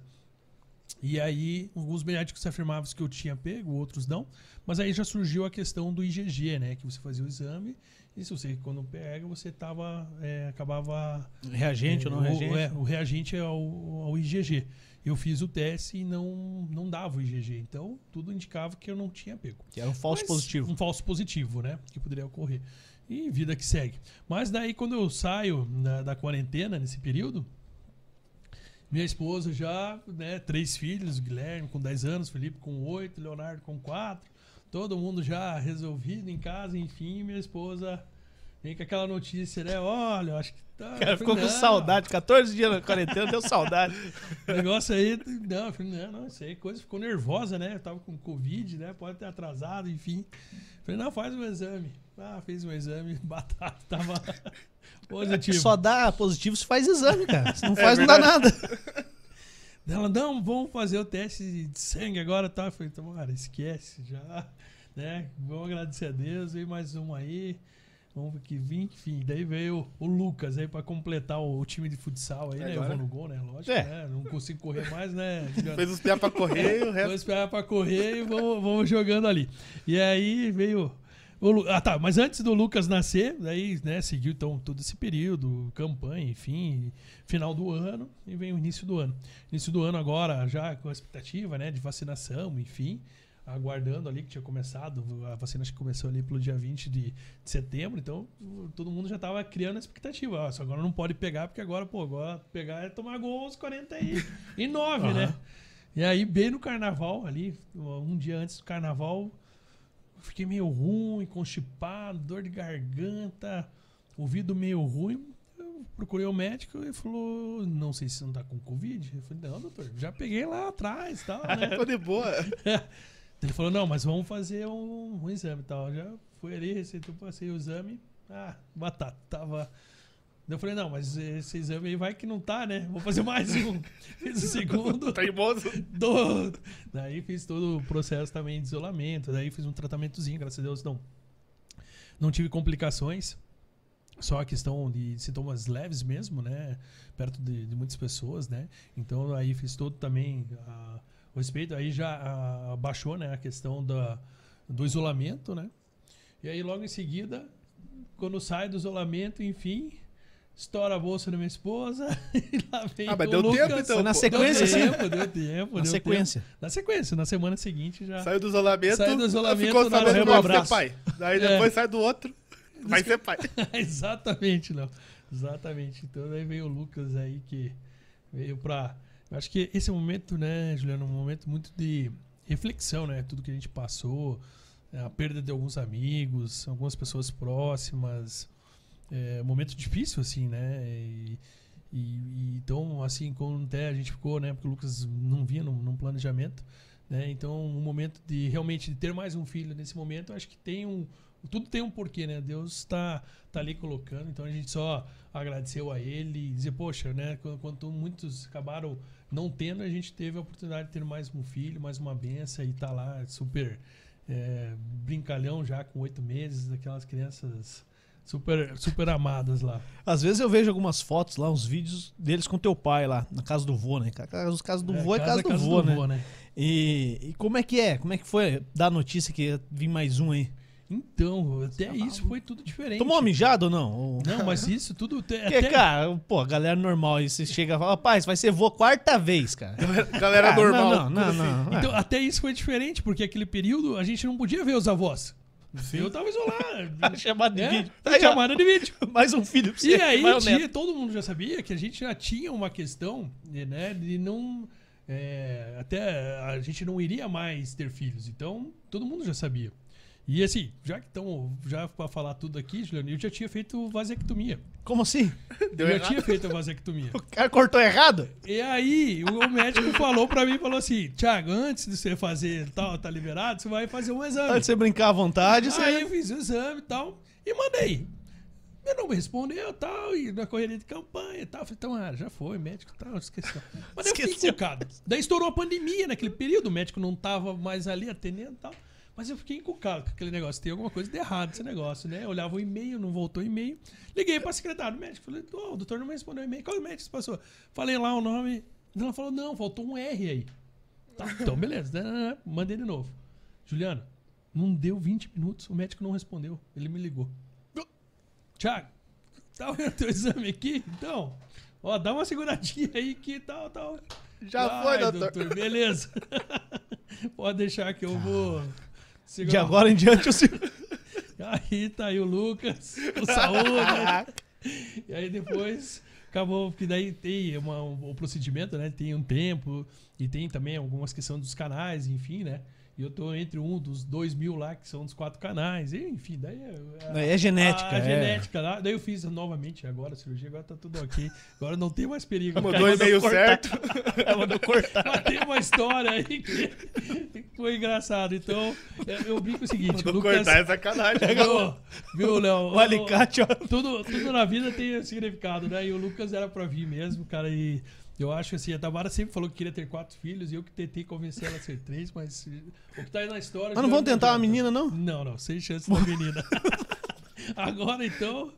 E aí, alguns médicos afirmavam que eu tinha pego, outros não. Mas aí já surgiu a questão do IgG, né? Que você fazia o exame e se você, quando pega, você tava, é, acabava
Reagente ou não
o-
reagente?
é, o reagente é ao, ao IgG. Eu fiz o teste e não, não dava o IgG. Então, tudo indicava que eu não tinha pego.
Que era um falso
Mas-
positivo.
Um falso positivo, né? Que poderia ocorrer. E vida que segue. Mas daí, quando eu saio da, da quarentena, nesse período, minha esposa já, né? Três filhos, Guilherme com 10 anos, Felipe com 8, Leonardo com 4. Todo mundo já resolvido em casa, enfim, minha esposa vem com aquela notícia, né? Olha, eu acho que tá.
O cara
Eu
ficou com
"Não,
saudade. 14 dias na quarentena, deu saudade.
o negócio aí, não, eu falei, não, não, isso aí, coisa ficou nervosa, né? Eu tava com Covid, né? Pode ter atrasado, enfim. Falei, não, faz um exame. Ah, fez um exame, batata, tava positivo.
Só dá positivo se faz exame, cara. Se não faz, não dá nada.
Ela, não, vamos fazer o teste de sangue agora, tá? Eu falei, então, cara, esquece já, né? Vamos agradecer a Deus, veio mais um aí. Vamos ver que vim, enfim. Daí veio o Lucas aí pra completar o, time de futsal aí, né? Eu
Agora?
vou no gol, né? Lógico,
É.
né? Não consigo correr mais, né?
Fez os pés pra correr e o resto.
esperar pra correr e vamos, vamos jogando ali. E aí veio. O ah, tá. Mas antes do Lucas nascer, daí, né, seguiu então todo esse período, campanha, enfim, final do ano, e vem o início do ano. Início do ano agora, já com a expectativa, né, de vacinação, enfim, aguardando ali que tinha começado, a vacina acho que começou ali pelo dia 20 de, de setembro, então todo mundo já tava criando a expectativa. Ó, só agora não pode pegar, porque agora, pô, agora pegar é tomar gol aos 49, né? E aí, bem no carnaval ali, um dia antes do carnaval, fiquei meio ruim, constipado, dor de garganta, ouvido meio ruim. Eu procurei o médico e falou: Não sei se você não tá com Covid. Eu falei: Não, doutor, já peguei lá atrás tal, né?
Tô de boa.
Ele falou, não, mas vamos fazer um, um exame e tal. Já fui ali, receitou, passei o exame. Ah, batata, tava... Eu falei, não, mas esse exame aí vai que não tá, né? Vou fazer mais um. Fiz o segundo.
Teimoso.
do... Daí fiz todo o processo também de isolamento. Daí fiz um tratamentozinho, graças a Deus não, não tive complicações. Só a questão de sintomas leves mesmo, né? Perto de, de muitas pessoas, né? Então aí fiz todo também a, o respeito. Aí já a, baixou, né? A questão da, do isolamento, né? E aí logo em seguida, quando sai do isolamento, enfim, estoura a bolsa da minha esposa e lá vem
Ah, mas
o
deu
Lucas.
tempo, então,
Foi na sequência,
deu tempo, deu tempo,
Na
deu
sequência.
tempo. Na sequência, na semana seguinte já.
Saiu do isolamento.
Saiu do isolamento,
Ficou sabendo que
do
vai
abraço.
ser pai. Daí
É.
depois sai do outro. Vai ser pai.
Exatamente, não. Exatamente. Então aí veio o Lucas aí que Veio pra. Eu acho que esse é um momento, né, Juliano, um momento muito de reflexão, né? Tudo que a gente passou, a perda de alguns amigos, algumas pessoas próximas. É momento difícil, assim, né? E, e- então, assim, quando até a gente ficou, né? Porque o Lucas não vinha num, num planejamento, né? Então, um momento de realmente de ter mais um filho nesse momento, acho que tem um. Tudo tem um porquê, né? Deus está tá ali colocando, então a gente só agradeceu a ele e dizer, poxa, né? Quando, quando muitos acabaram não tendo, a gente teve a oportunidade de ter mais um filho, mais uma benção e tá lá super é, brincalhão já com oito meses, aquelas crianças super, super amadas lá.
Às vezes eu vejo algumas fotos lá, uns vídeos deles com teu pai lá, na casa do vô, né? Casa- Os casas do vô é casa, do vô, né?
né?
E, e como é que é? Como é que foi dar a notícia que ia vir mais um aí?
Então, até isso foi tudo diferente.
Tomou uma mijada ou não?
Não, mas isso tudo. te-
Porque,
até-
cara, pô, a galera normal aí, você chega e fala, rapaz, vai ser vô quarta vez, cara.
Galera
Ah,
normal.
Não, não, não. não.
Então, até isso foi diferente, porque aquele período a gente não podia ver os avós. Eu tava isolado.
Chamado de
É,
vídeo.
tá
Aí,
chamada de vídeo.
Mais um filho pra você.
E aí,
neto.
todo mundo já sabia que a gente já tinha uma questão, né, de não. é, até a gente não iria mais ter filhos. Então, todo mundo já sabia. E assim, já que estão, já pra falar tudo aqui, Juliano, eu já tinha feito vasectomia.
Como assim?
Deu
eu já
errado.
tinha feito a vasectomia.
O cara cortou errado?
E aí, o médico falou pra mim, falou assim, Thiago, antes de você fazer tal, tá liberado, você vai fazer um exame.
Antes de você brincar à vontade, você...
Aí eu fiz o exame e tal, e mandei. Ele não me respondeu tal, e na correria de campanha e tal. Falei, então, ah, já foi, médico e tal, esqueceu. Mas eu fiquei
Esqueceu.
encucado. Daí estourou a pandemia naquele período, o médico não tava mais ali atendendo e tal. Mas eu fiquei encucado com aquele negócio. Tem alguma coisa de errado nesse negócio, né? Eu olhava o e-mail, não voltou o e-mail. Liguei pra secretária do médico. Falei, "Ô, o doutor não me respondeu o e-mail. Qual médico você passou? Falei lá o nome. Ela falou, não, faltou um R aí. Tá, então, beleza. né, Mandei de novo. Juliano, não deu 20 minutos, o médico não respondeu. Ele me ligou. Tiago, tá o teu exame aqui? Então, ó, dá uma seguradinha aí que tal, tal.
Já foi,
Vai,
doutor.
Beleza. Pode deixar que eu vou.
De
segurar.
agora em diante o senhor...
Aí tá aí o Lucas, o saúde. E aí depois acabou, porque daí tem uma, um, o procedimento, né? Tem um tempo e tem também algumas questões dos canais, enfim, né? E eu tô entre um dos dois mil lá, que são dos quatro canais. E, enfim, daí é,
É genética,
a,
é.
genética lá. Daí eu fiz novamente agora a cirurgia, agora tá tudo ok. Agora não tem mais perigo.
Mandou e-mail certo.
Ela mandou cortar.
Mas tem uma história aí que foi engraçado. Então, eu, eu brinco o seguinte, o
Mandou
Lucas...
cortar é sacanagem.
Viu, viu, Léo?
O alicate, ó.
Tudo, tudo na vida tem significado, né? E o Lucas era pra vir mesmo, cara. E eu acho assim, a Tamara sempre falou que queria ter quatro filhos e eu que tentei convencer ela a ser três, mas o que tá aí na história.
Mas não vão tentar uma menina, não?
Não, não, sem chance da menina. Agora então.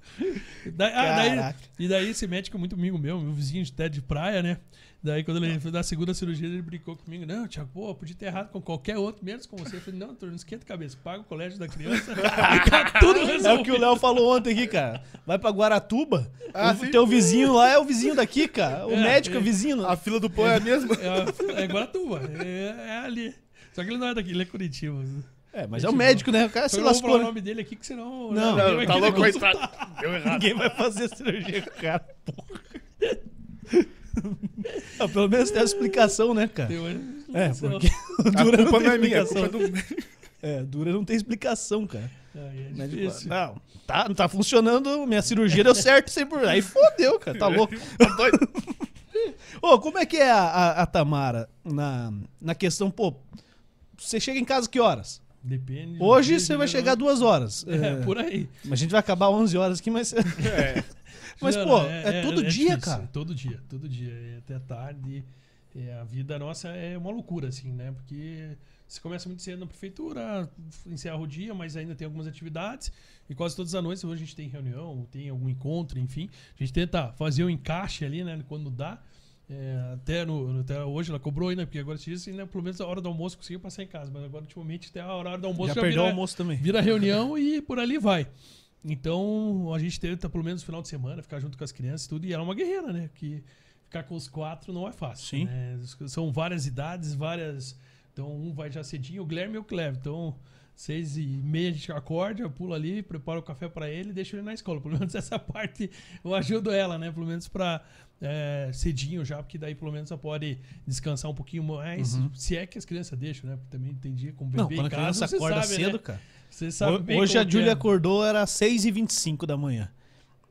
Daí, ah, daí- e daí esse médico é muito amigo meu, meu vizinho de até de praia, né? Daí quando ele foi na segunda cirurgia, ele brincou comigo. Não, Tiago, pô, podia ter errado com qualquer outro, menos com você. Eu falei, não, não esquenta a cabeça, paga o colégio da criança e tá tudo
É o
resolvido.
que o Léo falou ontem aqui, cara. Vai pra Guaratuba.
Ah,
o
sim.
teu vizinho lá é o vizinho daqui, cara. O
É,
médico é,
é.
vizinho.
A fila do pão é a mesma?
É, é Guaratuba, é, é ali. Só que ele não é daqui, ele é Curitiba.
É, mas é o médico, né? O cara se
Eu não vou falar
lascou.
o
né?
nome dele aqui, que senão.
Não,
Não,
vai
tá louco, coitado. Deu errado.
Ninguém vai fazer cirurgia com o cara, porra. Pelo menos tem a explicação, né, cara?
Tem uma
É,
explicação.
porque o
A
Dura
culpa
não
não é minha, a culpa é do
É, Dura não tem explicação, cara.
É
Mas, tipo,
difícil.
não, tá, não tá funcionando, minha cirurgia deu certo sempre. Aí fodeu, cara, tá louco.
Tá.
Ô, como é que é a, a- a Tamara na, na questão, pô, você chega em casa que horas?
Depende.
Hoje você vai chegar
não.
duas horas.
É,
É,
por aí.
A gente vai acabar 11 horas aqui, mas...
É.
Mas,
Não,
pô,
não,
é todo dia, cara.
Todo dia, todo dia. É até tarde. É, a vida nossa é uma loucura, assim, né? Porque você começa muito cedo na prefeitura, encerra o dia, mas ainda tem algumas atividades. E quase todas as noites, hoje a gente tem reunião, tem algum encontro, enfim. A gente tenta fazer o encaixe ali, né? Quando dá. É, até, no, até hoje ela cobrou ainda, porque agora isso, né, pelo menos a hora do almoço conseguiu passar em casa. Mas agora, ultimamente, até a hora do almoço
Já
já,
perdeu o
vira-
almoço também.
vira reunião e por ali vai. Então, a gente tenta, pelo menos no final de semana, ficar junto com as crianças e tudo. E ela é uma guerreira, né? Que ficar com os quatro não é fácil.
Sim.
né? São várias idades, várias. Então, um vai já cedinho, o Guilherme e o Cleve. Então, Seis e meia a gente acorda, pula ali, prepara o café pra ele e deixa ele na escola. Pelo menos essa parte eu ajudo ela, né? Pelo menos pra é, cedinho já, porque daí pelo menos ela pode descansar um pouquinho mais. Se é que as crianças deixam, né? Porque também tem dia com bebê
Não, quando
em
a
casa,
criança
você
acorda
sabe,
cedo,
né?
cara.
Você sabe bem
Hoje
como
a Júlia
é.
acordou, era 6h25 da manhã.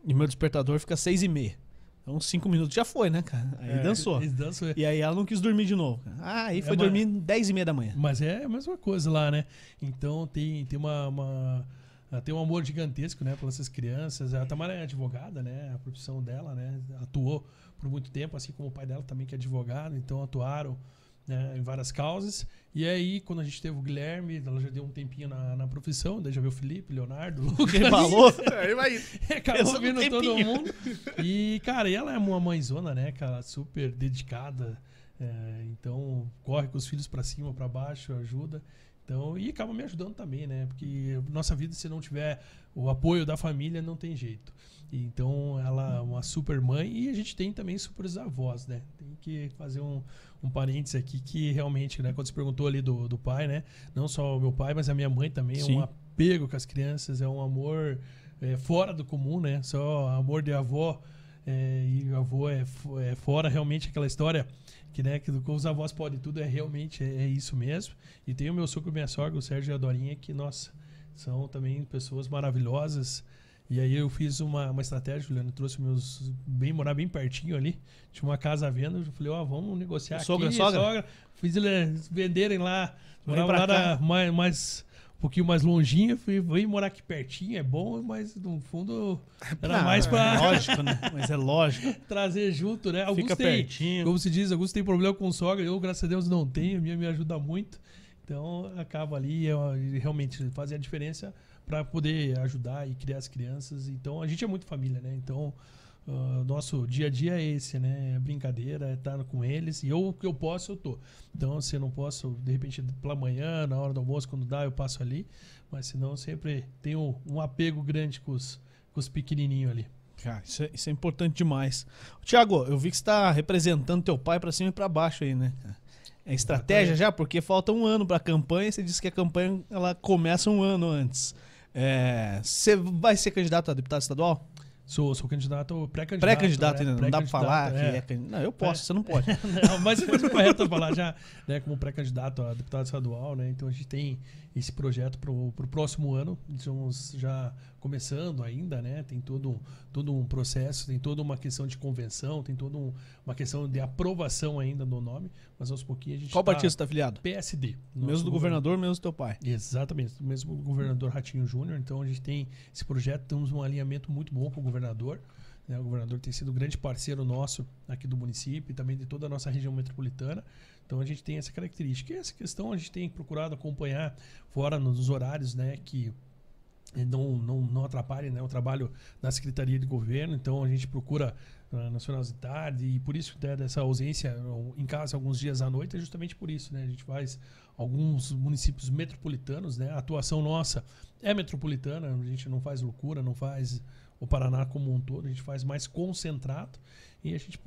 E meu despertador fica 6h30. Então, 5 minutos já foi, né, cara? Aí
É,
dançou.
Dançam,
E aí ela não quis dormir de novo. cara. Ah, aí foi
É
dormir 10h30 da manhã.
Mas é a mesma coisa lá, né? Então tem, tem uma, uma- ela tem um amor gigantesco, né, pelas essas crianças. Ela também é advogada, né? A profissão dela, né? Atuou por muito tempo, assim como o pai dela também que é advogado. Então atuaram né, em várias causas. E aí, quando a gente teve o Guilherme, ela já deu um tempinho na, na profissão. Daí já veio o Felipe, Leonardo, Lucas.
Falou?
Aí vai.
Acabou vindo todo
tempinho.
mundo. E, cara, e ela é uma mãezona, né, cara? Super dedicada. É, então, corre com os filhos pra cima, pra baixo, ajuda. Então, e acaba me ajudando também, né? Porque nossa vida, se não tiver o apoio da família, não tem jeito. Então, ela é uma super mãe e a gente tem também super avós, né? Tem que fazer um, um parênteses aqui que realmente, né? Quando você perguntou ali do, do pai, né? Não só o meu pai, mas a minha mãe também é
Sim.
um apego com as crianças, é um amor é, fora do comum, né? Só amor de avó é, e avô é, é fora realmente aquela história que, né, que os avós podem tudo, é realmente é, é isso mesmo. E tem o meu sogro e minha sogra, o Sérgio e a Dorinha, que, nossa, são também pessoas maravilhosas. E aí eu fiz uma, uma estratégia, Juliano, trouxe meus bem morar bem pertinho ali, tinha uma casa à venda, eu falei, ó, vamos negociar aqui,
Sogra, sogra?
Fiz eles venderem lá, morava
pra
lá na- mais, mais um pouquinho mais longinho, fui, vim morar aqui pertinho, é bom, mas no fundo era
Ah,
mais pra
É lógico, né? Mas é lógico.
trazer junto, né? Alguns
Fica
têm,
pertinho.
como se diz, alguns têm problema com sogra, eu, graças a Deus, não tenho, a minha me ajuda muito. Então, acaba ali, eu, realmente, fazer a diferença para poder ajudar e criar as crianças. Então, a gente é muito família, né? Então, ah, nosso dia a dia é esse, né? É brincadeira, é estar com eles. E eu, o que eu posso, eu tô. Então, se eu não posso, de repente, pela manhã, na hora do almoço, quando dá, eu passo ali. Mas, senão, sempre tenho um apego grande com os, com os pequenininhos ali.
Cara, isso é, isso é importante demais. Tiago, eu vi que você tá representando teu pai pra cima e pra baixo aí, né? É estratégia já, porque falta um ano pra campanha. Você disse que a campanha ela começa um ano antes. É, Você vai ser candidato a deputado estadual?
Sou, sou candidato, pré-candidato.
Pré-candidato
né?
ainda, não dá pra falar que
Pré-candidato,
é candidato. Não, eu posso, você não pode.
Não, mas foi correto falar já, né, como pré-candidato a deputado estadual, né? Então a gente tem esse projeto pro, pro próximo ano, estamos já começando ainda, né? Tem todo, todo um processo, tem toda uma questão de convenção, tem toda um- uma questão de aprovação ainda do nome, mas aos pouquinhos a gente
Qual
tá-
partido você tá afiliado?
PSD.
Mesmo do governador, mesmo do teu pai.
Exatamente, o mesmo governador Ratinho Júnior. Então a gente tem esse projeto, temos um alinhamento muito bom com o governador. né? O governador tem sido um grande parceiro nosso aqui do município e também de toda a nossa região metropolitana. Então a gente tem essa característica. E essa questão a gente tem procurado acompanhar fora nos horários né, que não, não, não atrapalhem né, o trabalho da Secretaria de Governo. Então a gente procura ah, nas de tarde e por isso né, dessa ausência em casa alguns dias à noite é justamente por isso. Né? A gente faz alguns municípios metropolitanos, né? A atuação nossa é metropolitana, a gente não faz loucura, não faz o Paraná como um todo, a gente faz mais concentrado e a gente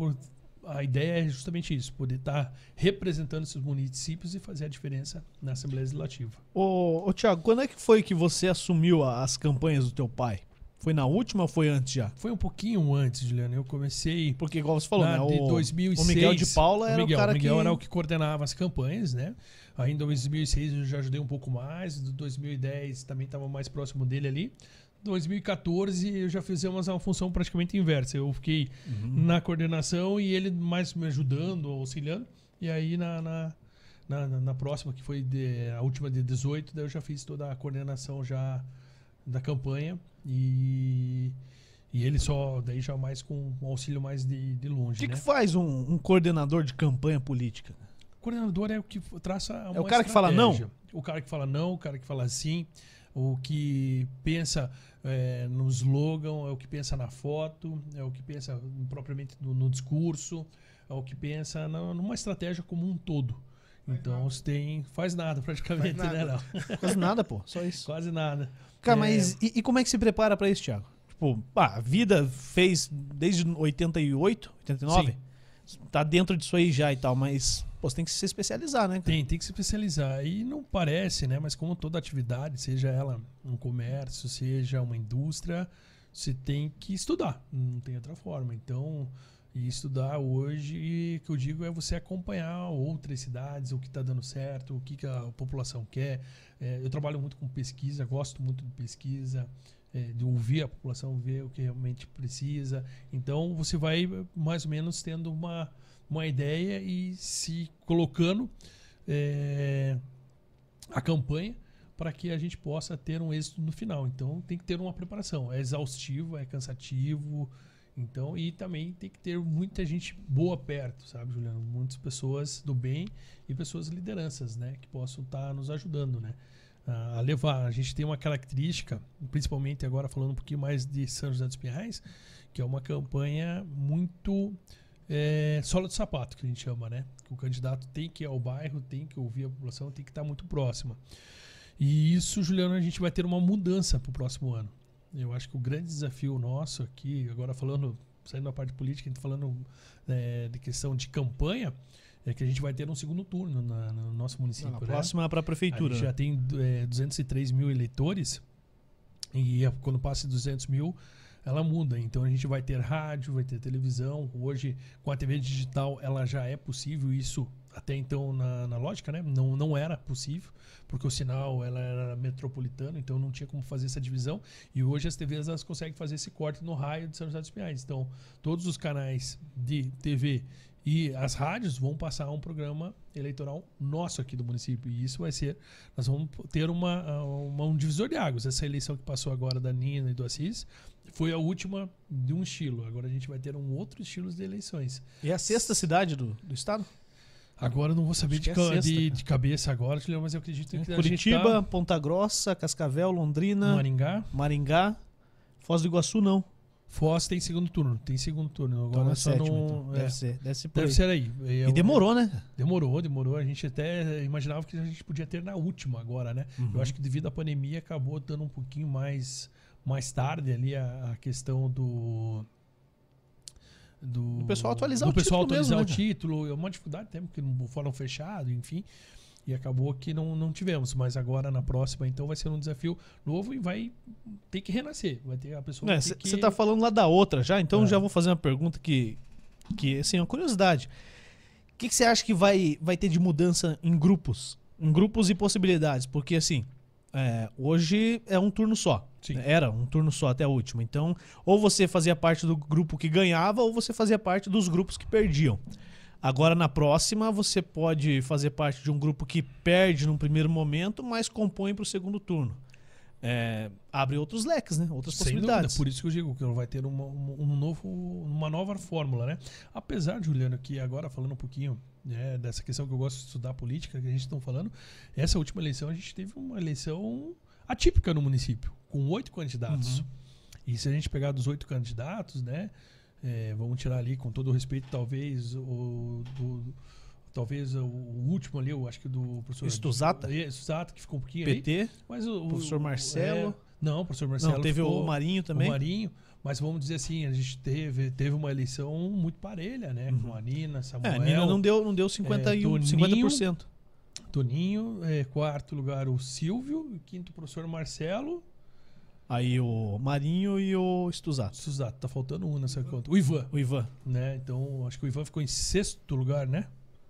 a ideia é justamente isso, poder estar representando esses municípios e fazer a diferença na Assembleia Legislativa.
Ô, ô Tiago, quando é que foi que você assumiu as campanhas do teu pai? Foi na última ou foi antes já?
Foi um pouquinho antes, Juliano. Eu comecei
Porque, igual você falou,
na,
né?
de
O,
2006.
o Miguel de Paula era
o Miguel,
o cara
Miguel
que...
era o que coordenava as campanhas, né? Aí em 2006 eu já ajudei um pouco mais. Em 2010 também estava mais próximo dele ali. 2014 eu já fizemos uma função praticamente inversa. Eu fiquei
Uhum.
na coordenação e ele mais me ajudando, auxiliando. E aí na, na, na, na- próxima, que foi de- a última de 18, daí eu já fiz toda a coordenação já da campanha. E, e ele só, daí já mais com um auxílio mais de, de
O
longe,
que,
né?
que faz um, um coordenador de campanha política?
O coordenador é o que traça
É o cara que fala não?
estratégia. O cara que fala não, o cara que fala sim, o que pensa é, no slogan, é o que pensa na foto, é o que pensa propriamente no, no discurso, é o que pensa na- numa estratégia como um todo. Então você tem. Faz nada praticamente,
Faz
né?
nada.
Não?
Quase nada, pô. Só isso.
Quase nada.
Cara,
É.
mas e, e como é que se prepara pra isso, Thiago? Tipo, pá, a vida fez desde 88, 89? Tá dentro disso aí já e tal, mas, Pô, você tem que se especializar, né?
Tem, tem que se especializar. E não parece, né? Mas como toda atividade, seja ela um comércio, seja uma indústria, você tem que estudar. Não tem outra forma. Então, e estudar hoje, que eu digo é você acompanhar outras cidades, o que está dando certo, o que, que a população quer. É, eu trabalho muito com pesquisa, gosto muito de pesquisa, é, de ouvir a população, ver o que realmente precisa. Então, você vai mais ou menos tendo uma, uma ideia e se colocando é, a campanha para que a gente possa ter um êxito no final. Então tem que ter uma preparação. É exaustivo, é cansativo. Então, e também tem que ter muita gente boa perto, sabe, Juliano? Muitas pessoas do bem e pessoas lideranças, né? Que possam estar nos ajudando, né? A levar. A gente tem uma característica, principalmente agora falando um pouquinho mais de São José dos Pinhais, que é uma campanha muito é, sola de sapato, que a gente chama, né? Que o candidato tem que ir ao bairro, tem que ouvir a população, tem que estar muito próxima. E isso, Juliano, a gente vai ter uma mudança para o próximo ano. Eu acho que o grande desafio nosso aqui, agora falando, saindo da parte política, a gente tá falando é, de questão de campanha, é que a gente vai ter um segundo turno na- no nosso município.
Na
né?
próxima para a
A
prefeitura.
gente já tem é, 203 mil eleitores e a- quando passa de 200 mil, ela muda. Então a gente vai ter rádio, vai ter televisão. Hoje, com a TV digital, ela já é possível. Isso até então, na, na lógica, né? Não, não era possível, porque o sinal ela era metropolitano, então não tinha como fazer essa divisão. E hoje as TVs elas conseguem fazer esse corte no raio de São José dos Pinhais. Então, todos os canais de TV e as rádios vão passar um programa eleitoral nosso aqui do município. E isso vai ser. Nós vamos ter uma, uma- um divisor de águas. Essa eleição que passou agora da Nina e do Assis foi a última de um estilo. Agora a gente vai ter um outro estilo de eleições.
E é a sexta cidade do, do estado?
Agora eu não vou saber de,
que é sexta,
de, de cabeça agora, mas eu acredito que a gente
Curitiba,
tá
Ponta Grossa, Cascavel, Londrina,
Maringá.
Maringá, Foz do Iguaçu não.
Foz tem segundo turno. Tem segundo turno.
Então
Agora
na
só
sétima,
não.
então.
é,
Deve ser, deve ser
deve
aí.
ser aí.
E demorou, né?
Demorou, demorou. A gente até imaginava que a gente podia ter na última agora, né?
Uhum.
Eu acho que devido à pandemia acabou dando um pouquinho mais, mais tarde ali a, a questão do. Do
Do pessoal atualizar
do
o
pessoal
título
atualizar
mesmo, né,
o título. É uma dificuldade até, porque não foram fechados, enfim. E acabou que não, não tivemos. Mas agora na próxima, então, vai ser um desafio novo e vai ter que renascer. Vai ter a pessoa. ter
Você
que...
tá falando lá da outra já, então
É.
já vou fazer uma pergunta que, que assim, é uma curiosidade. O que, que você acha que vai, vai ter de mudança em grupos? Em grupos e possibilidades? Porque, assim, é, hoje é um turno só.
Sim.
Era um turno só até a última. Então, ou você fazia parte do grupo que ganhava, ou você fazia parte dos grupos que perdiam. Agora, na próxima, você pode fazer parte de um grupo que perde num primeiro momento, mas compõe para o segundo turno. É, abre outros leques, né? Outras
Sem dúvida,
possibilidades.
por isso que eu digo que vai ter uma, um um novo, uma nova fórmula, né? Apesar, Juliano, que agora falando um pouquinho né, dessa questão que eu gosto de estudar política, que a gente está falando, essa última eleição a gente teve uma eleição atípica no município, com oito candidatos.
Uhum.
E se a gente pegar dos oito candidatos, né? é, vamos tirar ali, com todo o respeito, talvez o do, talvez o último ali, eu acho que do professor
Estuzata?
É, Estuzata, que ficou um pouquinho.
PT,
Mas o, o-
Professor Marcelo.
é, não, o professor Marcelo.
não, teve
ficou,
o Marinho também.
o Marinho. Mas vamos dizer assim, a gente teve, teve uma eleição muito parelha, né?
Uhum.
Com a Nina,
É,
Samuel,
a Nina não deu, não deu 50
é, Toninho.
50%.
Toninho, é, quarto lugar o Silvio, quinto o professor Marcelo.
Aí o Marinho e o Stuzato.
Suzato, tá faltando um nessa conta. O Ivan,
O Ivan.
né? Então, acho que o Ivan ficou em sexto lugar, né?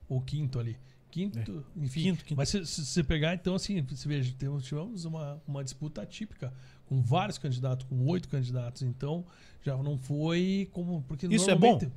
Ou quinto ali. Quinto, enfim.
É. Quinto, quinto.
Mas se, se você pegar, então, assim, você veja, tivemos uma, uma disputa atípica, com vários candidatos, com oito candidatos. Então, já não foi como. Porque
Isso é
normalmente-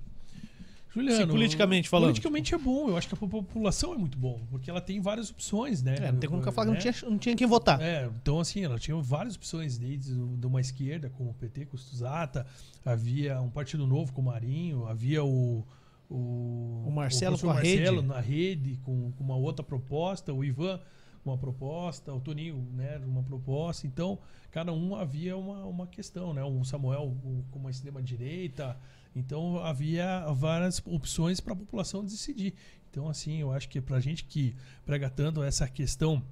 Juliano,
Sim, politicamente falando.
Politicamente é bom, eu acho que a população é muito bom, porque ela tem várias opções, né?
É, não tem como falar que não
Né?
tinha, não tinha quem votar.
É, então assim, ela tinha várias opções desde de uma esquerda com o PT, com o Stuzata, havia um partido novo com o Marinho, havia o o,
O Marcelo
professor
com a
Marcelo
rede.
na rede com, com uma outra proposta, o Ivan com uma proposta, o Toninho, né, uma proposta. Então, cada um havia uma, uma questão, né? O Samuel o- com uma extrema direita. Então, havia várias opções para a população decidir. Então, assim, eu acho que para gente que prega tanto essa questão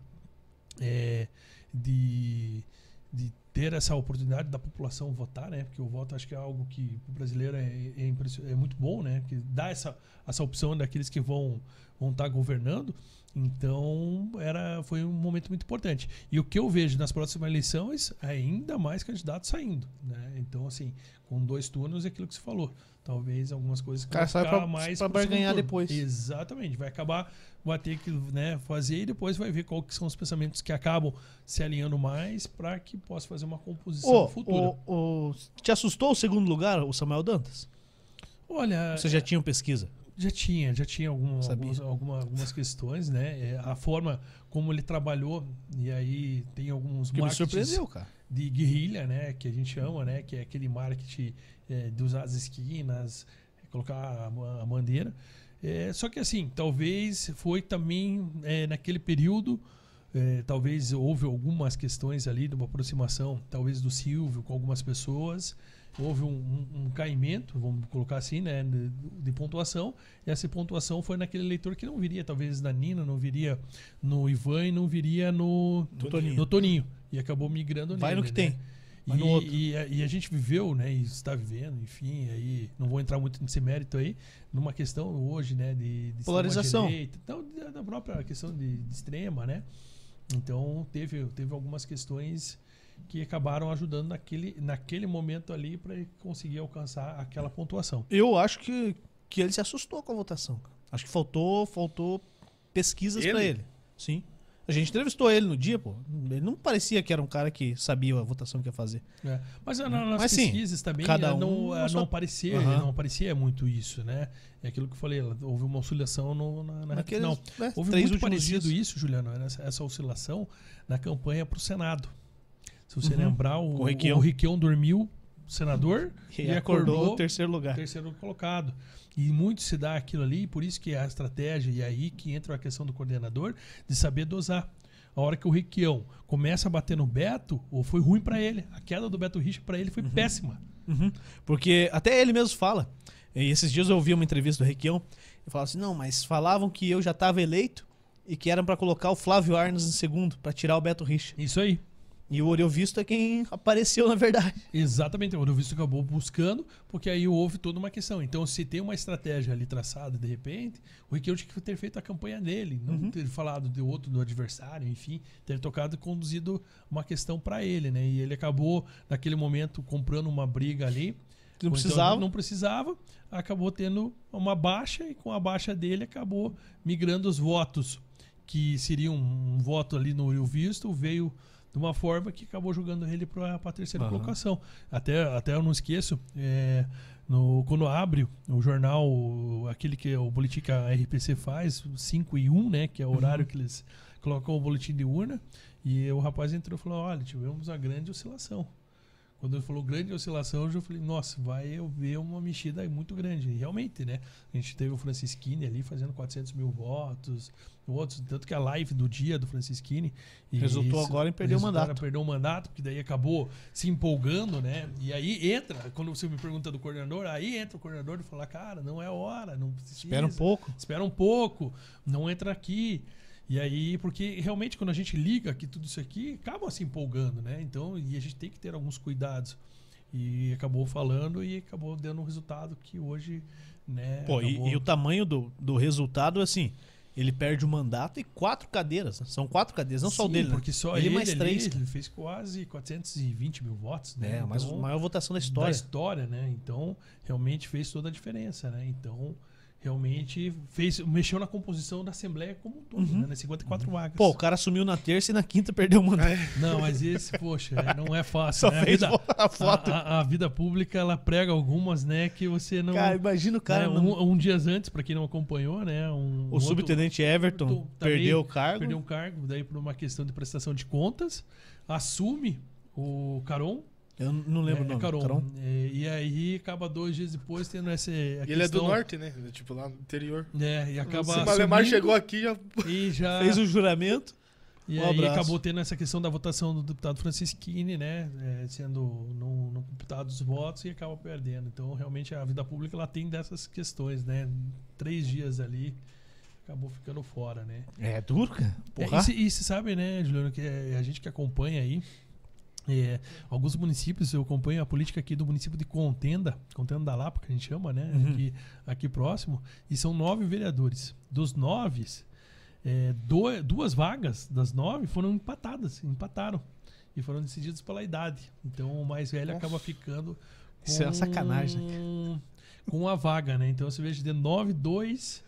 é, de, de ter essa oportunidade da população votar, né? Porque o voto acho que é algo que o brasileiro é, é, impression- é muito bom, né? Que dá essa, essa opção daqueles que vão vão estar governando. Então era foi um momento muito importante. E o que eu vejo nas próximas eleições, ainda mais candidatos saindo, né? Então assim, com dois turnos é aquilo que você falou. Talvez algumas coisas que
cara
vão ficar
pra-
mais segundo
barganhar depois.
Exatamente, vai acabar, vai ter que né, fazer e depois vai ver qual que são os pensamentos que acabam se alinhando mais para que possa fazer uma composição
Ô,
futura.
ô, ô, te assustou o segundo lugar, o Samuel Dantas?
Olha,
Vocês já tinham pesquisa?
Já tinha, já tinha algum, alguns- alguma- algumas questões, né? É, a forma como ele trabalhou, e aí tem alguns
Que me surpreendeu, cara.
De guerrilha, né? Que a gente chama, né? Que é aquele marketing é, de usar as esquinas, colocar a, bandeira. É, só que assim, talvez foi também é, naquele período, é, talvez houve algumas questões ali de uma aproximação, talvez do Silvio com algumas pessoas. Houve um, um- um caimento, vamos colocar assim, né, de, de pontuação. E essa pontuação foi naquele eleitor que não viria, talvez, na Nina, não viria no Ivan e não viria no,
No Toninho.
no Toninho. E acabou migrando
Vai
nele,
no que
né?
tem. Vai
E,
no outro.
e a- e a gente viveu, né, e está vivendo, enfim, aí não vou entrar muito nesse mérito aí, numa questão hoje, né, de, de
Polarização.
então, da- própria questão de, de extrema, né? Então teve, teve algumas questões que acabaram ajudando naquele, naquele momento ali para conseguir alcançar aquela pontuação.
Eu acho que, que ele se assustou com a votação. Acho que faltou, faltou pesquisas pra ele. Sim. A gente entrevistou ele no dia, pô. Ele não parecia que era um cara que sabia a votação que ia fazer.
É. Mas na- nas
Mas, sim,
pesquisas também
cada
eh,
um
não, eh,
sua-
não aparecia,
Aham.
não aparecia muito isso, né? É aquilo que eu falei, houve uma oscilação no, na, na
Naqueles,
final.
né,
Houve
três
muito parecido
dias.
isso, Juliano, essa, essa oscilação na campanha para o Senado. Se você
Uhum.
lembrar, o,
o Requião.
o Requião dormiu senador
E,
e
acordou
acordou
terceiro lugar.
terceiro colocado. E muito se dá aquilo ali, e por isso que a estratégia, e aí que entra a questão do coordenador, de saber dosar. A hora que o Requião começa a bater no Beto, ou foi ruim para ele. A queda do Beto Richa para ele foi péssima.
Uhum. Porque até ele mesmo fala. E esses dias eu ouvi uma entrevista do Requião. Eu falava assim: não, mas falavam que eu já estava eleito e que era pra colocar o Flávio Arnes em segundo, pra tirar o Beto Richa.
Isso aí.
E o Oreu Visto é quem apareceu na verdade.
Exatamente, o Eurovisto acabou buscando, porque aí houve toda uma questão. Então, se tem uma estratégia ali traçada de repente, o Riquelme tinha que ter feito a campanha dele, não
Uhum.
ter falado de outro, do adversário, enfim, ter tocado e conduzido uma questão para ele, né? E ele acabou, naquele momento, comprando uma briga ali.
Não
Ou então
precisava.
não precisava, acabou tendo uma baixa e com a baixa dele acabou migrando os votos, que seriam um voto ali no Rio Visto, veio de uma forma que acabou jogando ele para a terceira
Aham.
colocação. Até, até eu não esqueço, é, no, quando abre o jornal, o- aquele que o boletim que a RPC faz, 5 e 1, né, que é o horário
Uhum.
que eles colocam o boletim de urna, e o rapaz entrou e falou: olha, tivemos uma grande oscilação. Quando ele falou grande oscilação, eu já falei, nossa, vai haver uma mexida muito grande. E realmente, né? A gente teve o Francisquini ali fazendo 400 mil votos, outros, tanto que a live do dia do Francisquini.
Resultou
isso-
agora em perder o mandato.
Perdeu o mandato, porque daí acabou se empolgando, né? E aí entra, quando você me pergunta do coordenador, aí entra o coordenador e fala, cara, não é hora, não precisa.
Espera um pouco.
Espera um pouco, não entra aqui. E aí, porque realmente quando a gente liga aqui tudo isso aqui, acaba se empolgando, né? Então, e a gente tem que ter alguns cuidados. E acabou falando e acabou dando um resultado que hoje, né?
Pô, e,
acabou-
e o tamanho do, do resultado, assim, ele perde o mandato e quatro cadeiras. né? São quatro cadeiras, não só o
Sim,
dele, né?
porque só
Ele
ele,
mais três,
ele fez quase 420 mil votos, né?
É, mas a
Então,
maior votação da
da
história.
história, né? Então, realmente fez toda a diferença, né? Então, realmente fez, mexeu na composição da Assembleia como um todo,
Uhum.
né? Nas 54 vagas.
Pô, o cara sumiu na terça e na quinta perdeu o mandato.
Não, mas esse, poxa, é, não é fácil,
Só
né? A
fez
vida,
a foto.
a, a- vida pública, ela prega algumas, né, que você não...
Cara, imagina o cara.
né,
não-
um, um dias antes, pra quem não acompanhou, né? Um,
o
outro-
subtenente Everton
outro
perdeu o cargo.
perdeu um cargo, daí por uma questão de prestação de contas, assume o Caron.
Eu não lembro o
é,
nome.
Caron.
Caron?
É, e aí acaba dois dias depois tendo essa. a
E ele é do norte, né? Tipo, lá no interior.
É, e acaba.
Se o Malemar chegou aqui, já.
e já.
Fez o juramento.
E
Um
aí
abraço.
acabou tendo essa questão da votação do deputado Francisquini, né? é, sendo não, não computados os votos e acaba perdendo. Então, realmente, a vida pública ela tem dessas questões, né? Três dias ali, acabou ficando fora, né?
É duro, cara.
É,
Porra.
e, se, e se sabe, né, Juliano, que é a gente que acompanha aí, É, alguns municípios, eu acompanho a política aqui do município de Contenda, Contenda da Lapa, que a gente chama, né?
Uhum.
Aqui, aqui próximo, e são nove vereadores. Dos nove, é, do- duas vagas das nove foram empatadas, empataram. E foram decididas pela idade. Então o mais velho
Nossa.
acaba ficando com,
Isso é uma sacanagem,
com a vaga, né? Então você veja de nove, dois.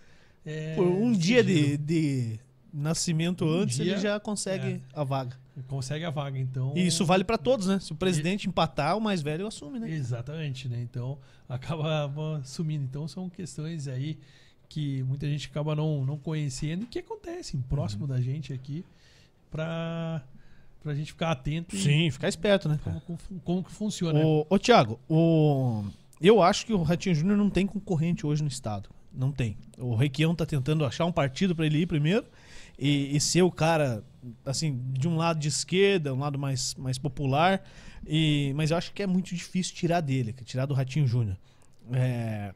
é,
Por um dia de, de nascimento
Um
antes,
dia,
ele já consegue a vaga.
Consegue a vaga, então.
E isso vale pra todos, né? Se o presidente empatar, o mais velho assume, né?
Exatamente, né? Então acaba sumindo. Então são questões aí que muita gente acaba não, não conhecendo e que acontecem próximo
Uhum.
da gente aqui pra, pra gente ficar atento e
Sim, ficar esperto, né?
como, como, como que funciona.
Ô, ô Thiago, o... eu acho que o Ratinho Júnior não tem concorrente hoje no estado. Não tem. O Requião tá tentando achar um partido pra ele ir primeiro e, e ser o cara, assim, de um lado de esquerda, um lado mais, mais popular. E, mas eu acho que é muito difícil tirar dele, é tirar do Ratinho Júnior. É,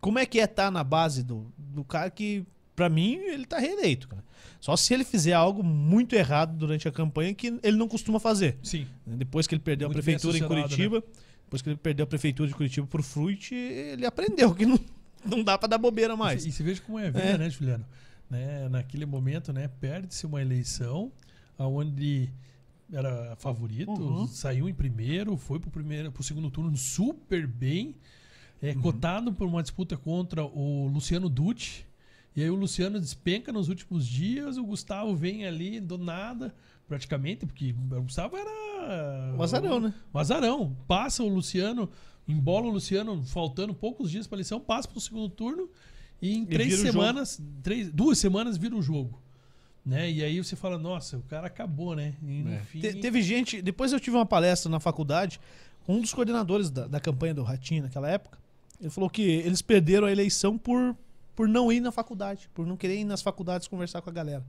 como é que é estar na base do, do cara que, pra mim, ele tá reeleito, cara. Só se ele fizer algo muito errado durante a campanha que ele não costuma fazer.
Sim,
Depois que ele perdeu
Muito
a prefeitura em
assessorado,
Curitiba, depois que ele perdeu a prefeitura de Curitiba por Fruit, ele aprendeu que não, não dá pra dar bobeira mais.
E se veja como é vida,
É.
né, Juliano? Né, naquele momento, né, perde-se uma eleição onde era favorito,
Uhum.
saiu em primeiro, foi pro primeiro, pro segundo turno super bem, é,
Uhum.
cotado por uma disputa contra o Luciano Dutti. E aí o Luciano despenca nos últimos dias, o Gustavo vem ali do nada, praticamente, porque o Gustavo era
Um azarão, né?
um azarão. Passa o Luciano, embola o Luciano, faltando poucos dias para a eleição, passa para o segundo turno e em três semanas, três, duas semanas vira o jogo. Né? E aí você fala, nossa, o cara acabou, né? E
É.
fim.
Te- teve gente. Depois eu tive uma palestra na faculdade com um dos coordenadores da, da campanha do Ratinho naquela época. Ele falou que eles perderam a eleição por, por não ir na faculdade, por não querer ir nas faculdades conversar com a galera.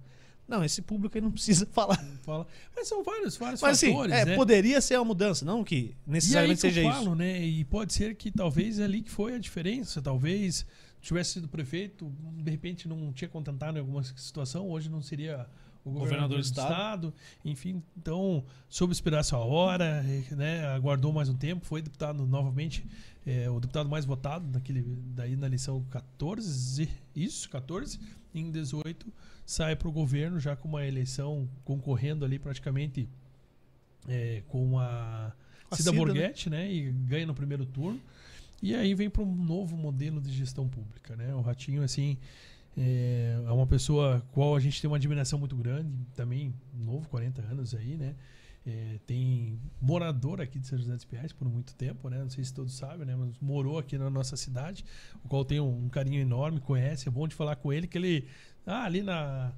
Não, esse público aí não precisa falar.
Fala. Mas são vários, vários
Mas assim,
fatores,
é,
né?
poderia ser uma mudança, não que
E aí
necessariamente
que eu
seja isso.
falo, né? E pode ser que talvez ali que foi a diferença. Talvez tivesse sido prefeito, de repente não tinha contentado em alguma situação, hoje não seria o governador,
Governador do
do estado. Enfim, então soube esperar sua hora, né? Aguardou mais um tempo, foi deputado novamente, é, o deputado mais votado naquele, daí na eleição 14, isso, 14, em 18 sai para o governo já com uma eleição concorrendo ali praticamente é, com a
a
Cida
Cida,
Borghetti, né? E ganha no primeiro turno. E aí vem para um novo modelo de gestão pública, né? O Ratinho, assim, é, é uma pessoa qual a gente tem uma admiração muito grande, também novo, 40 anos aí, né? É, tem morador aqui de São José dos Pinhais por muito tempo, né? Não sei se todos sabem, né? Mas morou aqui na nossa cidade, o qual tem um, carinho enorme, conhece, é bom de falar com ele que ele ah, ali na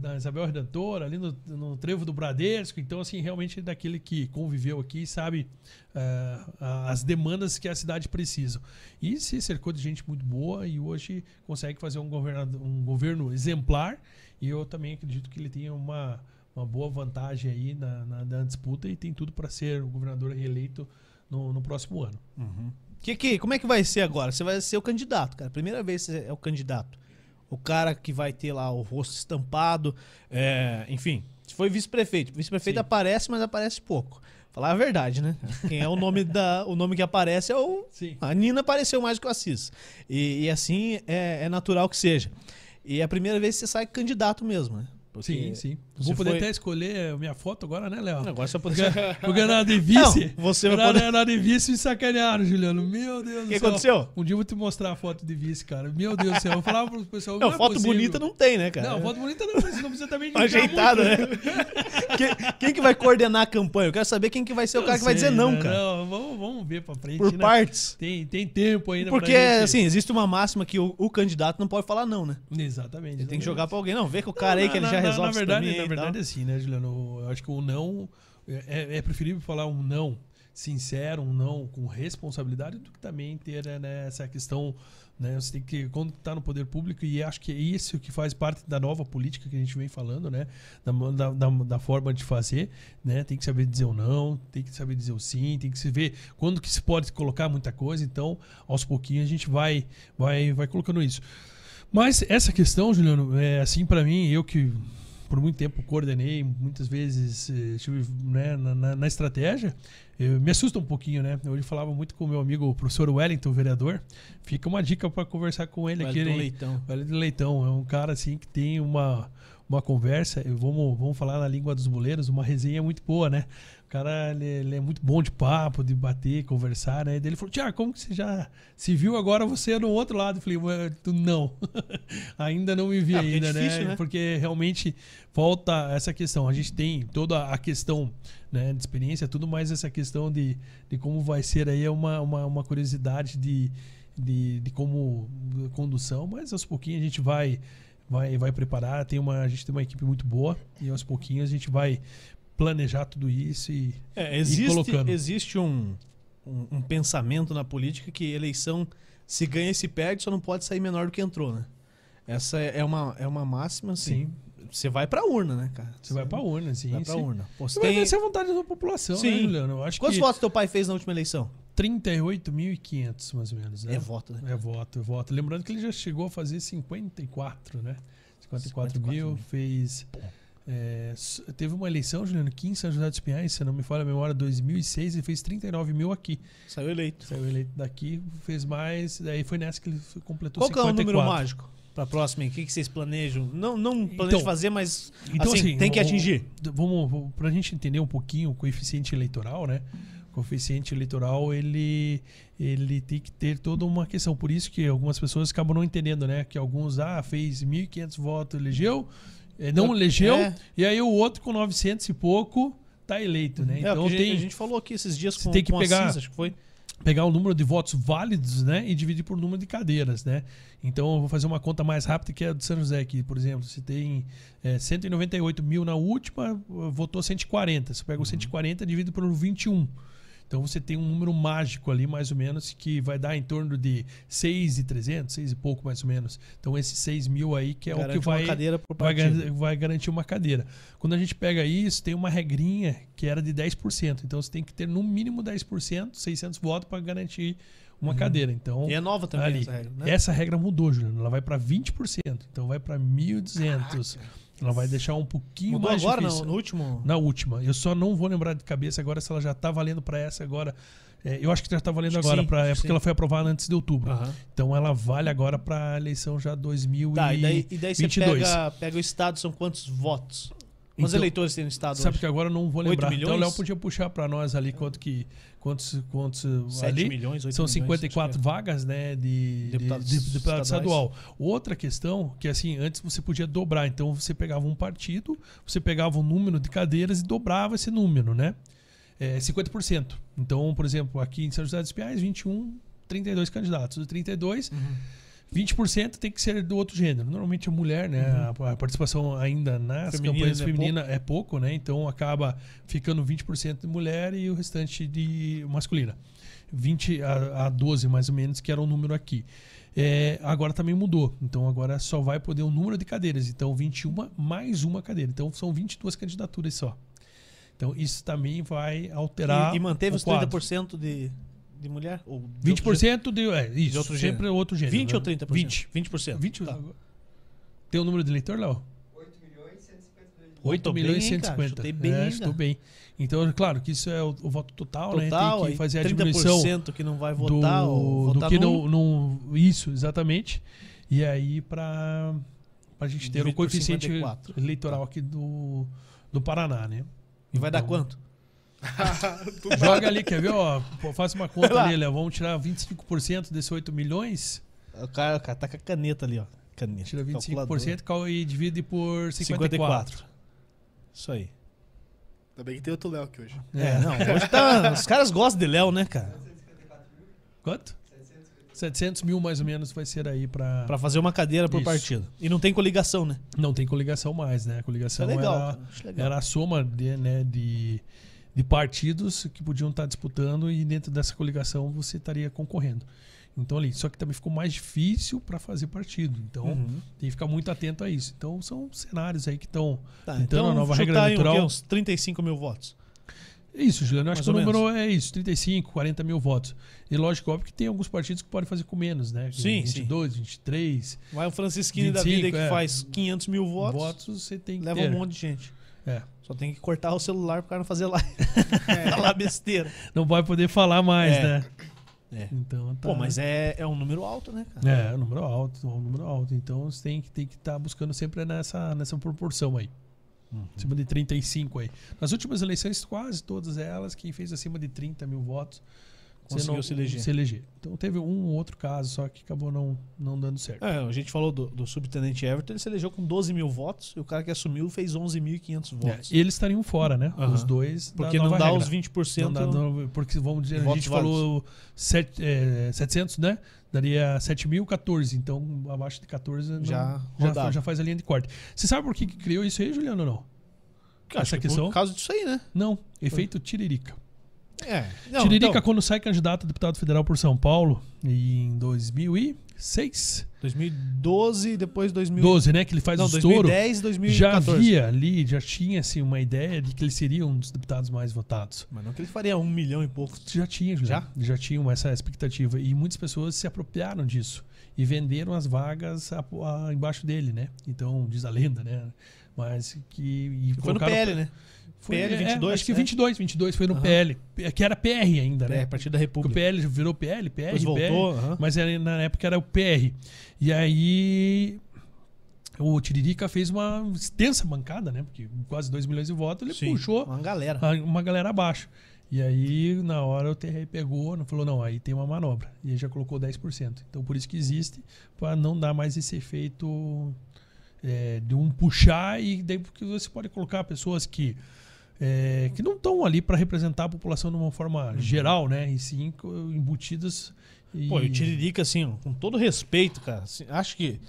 na Isabel Redentora, ali no, no trevo do Bradesco. Então, assim, realmente é daquele que conviveu aqui sabe a- as demandas que a cidade precisa. E se cercou de gente muito boa e hoje consegue fazer um, governador, um governo exemplar. E eu também acredito que ele tenha uma, uma boa vantagem aí na, na- na disputa e tem tudo para ser o governador reeleito no, no próximo ano.
Que, que, como é que vai ser agora? Você vai ser o candidato, cara. Primeira vez que você é o candidato. O cara que vai ter lá o rosto estampado. é, enfim, se foi vice-prefeito. Vice-prefeito aparece, mas aparece pouco. Falar a verdade, né? Quem é o nome da. O nome que aparece é o.
Sim.
A Nina apareceu mais que o Assis. E, e assim é, é natural que seja. E é a primeira vez que você sai candidato mesmo, né? Porque
Sim, sim. Vou poder
foi-
até escolher a minha foto agora, né, Léo?
Agora você vai poder.
Vou ganhar de vice.
Não, você vai
Ganhar
poder-
ganhar de vice e sacanearam, Juliano. Meu Deus
O
do
que
céu.
aconteceu?
Um dia eu vou te mostrar a foto de vice, cara. Meu Deus do céu. Eu falava pro pessoal.
Não,
é
foto
possível.
bonita não tem, né, cara?
Não, foto bonita não, mas não precisa também de
Ajeitada, né? quem, quem que vai coordenar a campanha? Eu quero saber quem que vai ser o cara que vai dizer não, cara.
Não, vamos, vamos ver pra frente.
Por
né?
partes.
Tem, tem tempo ainda
Porque,
pra gente...
assim, existe uma máxima que o, o candidato não pode falar não, né?
Exatamente.
Ele tem que
exatamente.
jogar pra alguém. Não, vê com o cara aí
Não,
que ele
na-
já
na- Na verdade,
mim
na verdade é assim, né, Juliano? Eu acho que o não é, é preferível falar um não sincero, um não com responsabilidade, do que também ter né, essa questão. Né, você tem que, quando está no poder público, e acho que é isso que faz parte da nova política que a gente vem falando, né? Da, da, da, da forma de fazer, né? Tem que saber dizer o não, tem que saber dizer o sim, tem que se ver quando que se pode colocar muita coisa. Então, aos pouquinhos a gente vai, vai, vai colocando isso. Mas essa questão, Juliano, é assim para mim, eu que por muito tempo coordenei, muitas vezes eh, estive né, na, na- na estratégia, eu, me assusta um pouquinho, né? Eu falava muito com o meu amigo o professor Wellington, vereador. Fica uma dica para conversar com ele aqui. Hein?
Leitão.
Wellington Leitão é um cara assim que tem uma, uma conversa, e vamos, vamos falar na língua dos boleiros, uma resenha muito boa, né? O cara ele, ele é muito bom de papo, de bater, conversar, né? E daí ele falou: Tiago, como que você já se viu agora você é no outro lado? Eu falei: "Ué, tu não, ainda não me vi
É, é
ainda,
difícil,
né?
né?
Porque realmente falta essa questão. A gente tem toda a questão né, de experiência, tudo mais essa questão de, de como vai ser aí é uma, uma, uma curiosidade de, de, de como condução, mas aos pouquinhos a gente vai vai vai preparar, tem uma a gente tem uma equipe muito boa e aos pouquinhos a gente vai planejar tudo isso e
É, existe,
colocando.
existe um, um, um pensamento na política que eleição se ganha e se perde, só não pode sair menor do que entrou, né? Essa é é uma, é uma máxima, assim.
sim,
Você vai pra urna, né, cara?
você vai pra urna, sim,
Vai pra
sim.
urna. Pô, você
Mas
tem...
essa é a vontade da população,
Sim.
né, Juliano? Eu acho
Quantos
que
votos teu pai fez na última eleição?
38.500 mais ou menos, né?
É voto, né?
É voto, é voto. Lembrando que ele já chegou a fazer 54, né? 54,
54
mil,
mil.
fez. É, teve uma eleição, Juliano, aqui em São José dos Pinhais, se não me falha a memória, 2006, e fez 39 mil aqui.
Saiu eleito.
Saiu eleito daqui, fez mais, daí foi nessa que ele completou
Qual que é o
54.
número mágico pra próxima? aí? O que, que vocês planejam? Não, não planejam
Então,
fazer, mas
Então,
assim,
assim,
tem que atingir.
Vamos, vamos pra gente entender um pouquinho o coeficiente eleitoral, né? O coeficiente eleitoral, ele, ele tem que ter toda uma questão. Por isso que algumas pessoas acabam não entendendo, né? Que alguns, ah, fez 1.500 votos, elegeu, não elegeu,
é.
e aí o outro com 900 e pouco tá eleito, né?
É,
Então
que a gente-
tem
a gente falou aqui esses dias com,
tem que
com
pegar-
Assis, acho que foi.
pegar o número de votos válidos, né, e dividir por número de cadeiras, né? Então eu vou fazer uma conta mais rápida que é a do São José aqui, por exemplo, se tem é, 198 mil na última, votou 140. Você
Uhum.
pega o 140 e divide por 21. Então você tem um número mágico ali, mais ou menos, que vai dar em torno de 6,300, 6 e pouco mais ou menos. Então esses 6 mil aí que é o
Garante
que vai vai, vai garantir uma cadeira. Quando a gente pega isso, tem uma regrinha que era de 10%. Então você tem que ter no mínimo 10%, 600 votos para garantir uma cadeira. Então,
Uhum. E é nova também
ali,
essa regra, né?
essa regra mudou, Juliano. Ela vai para 20%. Então vai para 1.200. Ela vai deixar um pouquinho
Mudou
mais
agora
difícil.
no último?
Na última. Eu só não vou lembrar de cabeça agora se ela já tá valendo para essa agora. É, eu acho que já tá valendo
Acho
agora,
sim,
pra, é porque
sim.
ela foi aprovada antes de outubro.
Aham.
Então ela vale agora para a eleição já 2000
Tá, e daí, e daí você
22.
pega, pega o estado, são quantos votos? Quantos
Então,
eleitores tem no estado
Sabe
hoje?
que agora eu não vou lembrar. Então o
milhões?
Léo podia puxar para nós ali quanto que quantos quantos
7
ali
milhões, 8
são
milhões,
54
acho que
vagas, né, de de-
Deputados
de, de deputado estadual. Outra questão que assim, antes você podia dobrar, então você pegava um partido, você pegava um número de cadeiras e dobrava esse número, né? É 50%. Então, por exemplo, aqui em São José dos Pinhais, 21, 32 candidatos. Dos 32,
é. Uhum.
20% tem que ser do outro gênero. Normalmente a mulher, né? A, a participação ainda nas
Feminina
campanhas
é
femininas é pouco, né? Então acaba ficando 20% de mulher e o restante de masculina. 20 a, a 12 mais ou menos, que era o número aqui. É, agora também mudou. Então agora só vai poder um número de cadeiras. Então 21 mais uma cadeira. Então são 22 candidaturas só. Então isso também vai alterar.
E, e manteve
o
os
quadro.
30% de, de mulher? Ou de outro
20% de. É, isso.
outro
sempre
gênero.
outro gênero.
20 ou
né?
30%?
20.
20%.
20
Tá.
Tem o número de eleitor, Léo? 8
Tô
milhões e
bem, hein, cara?
150.
Chutei bem
é,
ainda.
chutou bem. Então, claro que isso é o, o voto total, né?
Total,
Tem
aí
que fazer a diminuição
30% que não vai votar ou
do, do
votar
que
nulo.
não, não. Isso, exatamente. E aí, para a gente ter o coeficiente
54.
eleitoral aqui do, do Paraná, né?
E vai dar
Então,
quanto?
Joga ali, quer ver? Ó, pô, faz uma conta ali, Léo. Vamos tirar 25% desse 8 milhões.
O cara, o cara tá com a caneta ali, ó. Caneta.
Tira
calculadora.
25% cal- e divide por 54.
54. Isso aí.
Ainda bem que tem outro Léo aqui hoje.
É, não, hoje tá. Os caras gostam de Léo, né, cara?
Quanto? 700 mil mais ou menos vai ser aí para
Pra fazer uma cadeira por
Isso.
partido. E não tem coligação, né?
Não tem coligação mais, né? A
Isso é
coligação
legal.
era,
legal.
era a soma de, né, de, de partidos que podiam estar disputando e dentro dessa coligação você estaria concorrendo. Então ali, só que também ficou mais difícil para fazer partido. Então
Uhum.
tem que ficar muito atento a isso. Então são cenários aí que estão
Tá,
Então,
então
a nova regra eleitoral-
uns 35 mil votos.
Isso, Juliano. Eu acho que o número é isso, 35, 40 mil votos. E lógico, óbvio que tem alguns partidos que podem fazer com menos, né?
Sim,
22, 23
Vai o Francisquinho da
25,
vida que
é.
faz 500 mil votos,
votos, você tem que
leva
ter.
um monte de gente.
É.
Só tem que cortar o celular pro cara não fazer live. Falar besteira.
Não vai poder falar mais,
É.
né?
É.
Então, tá.
Pô, mas é, é um número alto, né, cara?
É, um número alto, um número alto. Então você tem que estar tem que tá buscando sempre nessa, nessa proporção aí.
Uhum.
Acima de 35 aí. Nas últimas eleições, quase todas elas, quem fez acima de 30 mil votos
Conseguiu
você
se eleger.
Então teve um ou outro caso só que acabou não, não dando certo.
É, a gente falou do, do subtenente Everton, ele se elegeu com 12 mil votos e o cara que assumiu fez 11.500
É,
votos.
eles estariam fora, né?
Aham.
Os dois.
Porque não dá
regra.
os 20%.
Não dá, não, porque vamos dizer, a gente falou sete, é, 700, né? Daria 7.014. Então, abaixo de 14 não-
Já
já, já faz a linha de corte. Você sabe por que, que criou isso aí, Juliano, ou não?
Acho
essa
que
questão?
Por causa disso aí, né?
Não, efeito Tiririca.
É. Não,
Tiririca,
então,
quando sai candidato a deputado federal por São Paulo, em 2006,
2012 depois 2000...
12, né? Que ele faz
não,
o estouro.
2010, 2014.
Já havia ali, já tinha assim, uma ideia de que ele seria um dos deputados mais votados.
Mas não que ele faria um milhão e pouco.
Já tinha, Juliano. já? tinham essa expectativa. E muitas pessoas se apropriaram disso e venderam as vagas a- a- embaixo dele, né? Então, diz a lenda, né? Mas que. e
Foi no PL, né?
Foi,
PL
é,
22,
acho que
né?
22, 22 foi no
Aham.
PL. Que era PR ainda,
É,
né?
Partido da
Porque o
República.
PL virou PL, PR,
Depois voltou.
PR.
aham.
Mas era, na época era o PR. E aí. O Tiririca fez uma extensa bancada, né? Porque quase 2 milhões de votos, ele
Sim,
puxou
Uma galera.
uma galera abaixo. E aí, na hora, o TR pegou falou: não, aí tem uma manobra. E aí já colocou 10%. Então, por isso que existe, para não dar mais esse efeito é, de um puxar. E daí, porque você pode colocar pessoas que. É, que não estão ali para representar a população de uma forma geral, né? E sim embutidas. E...
Uhum. Pô, e o Tiririca, assim, com todo respeito, cara, assim, acho que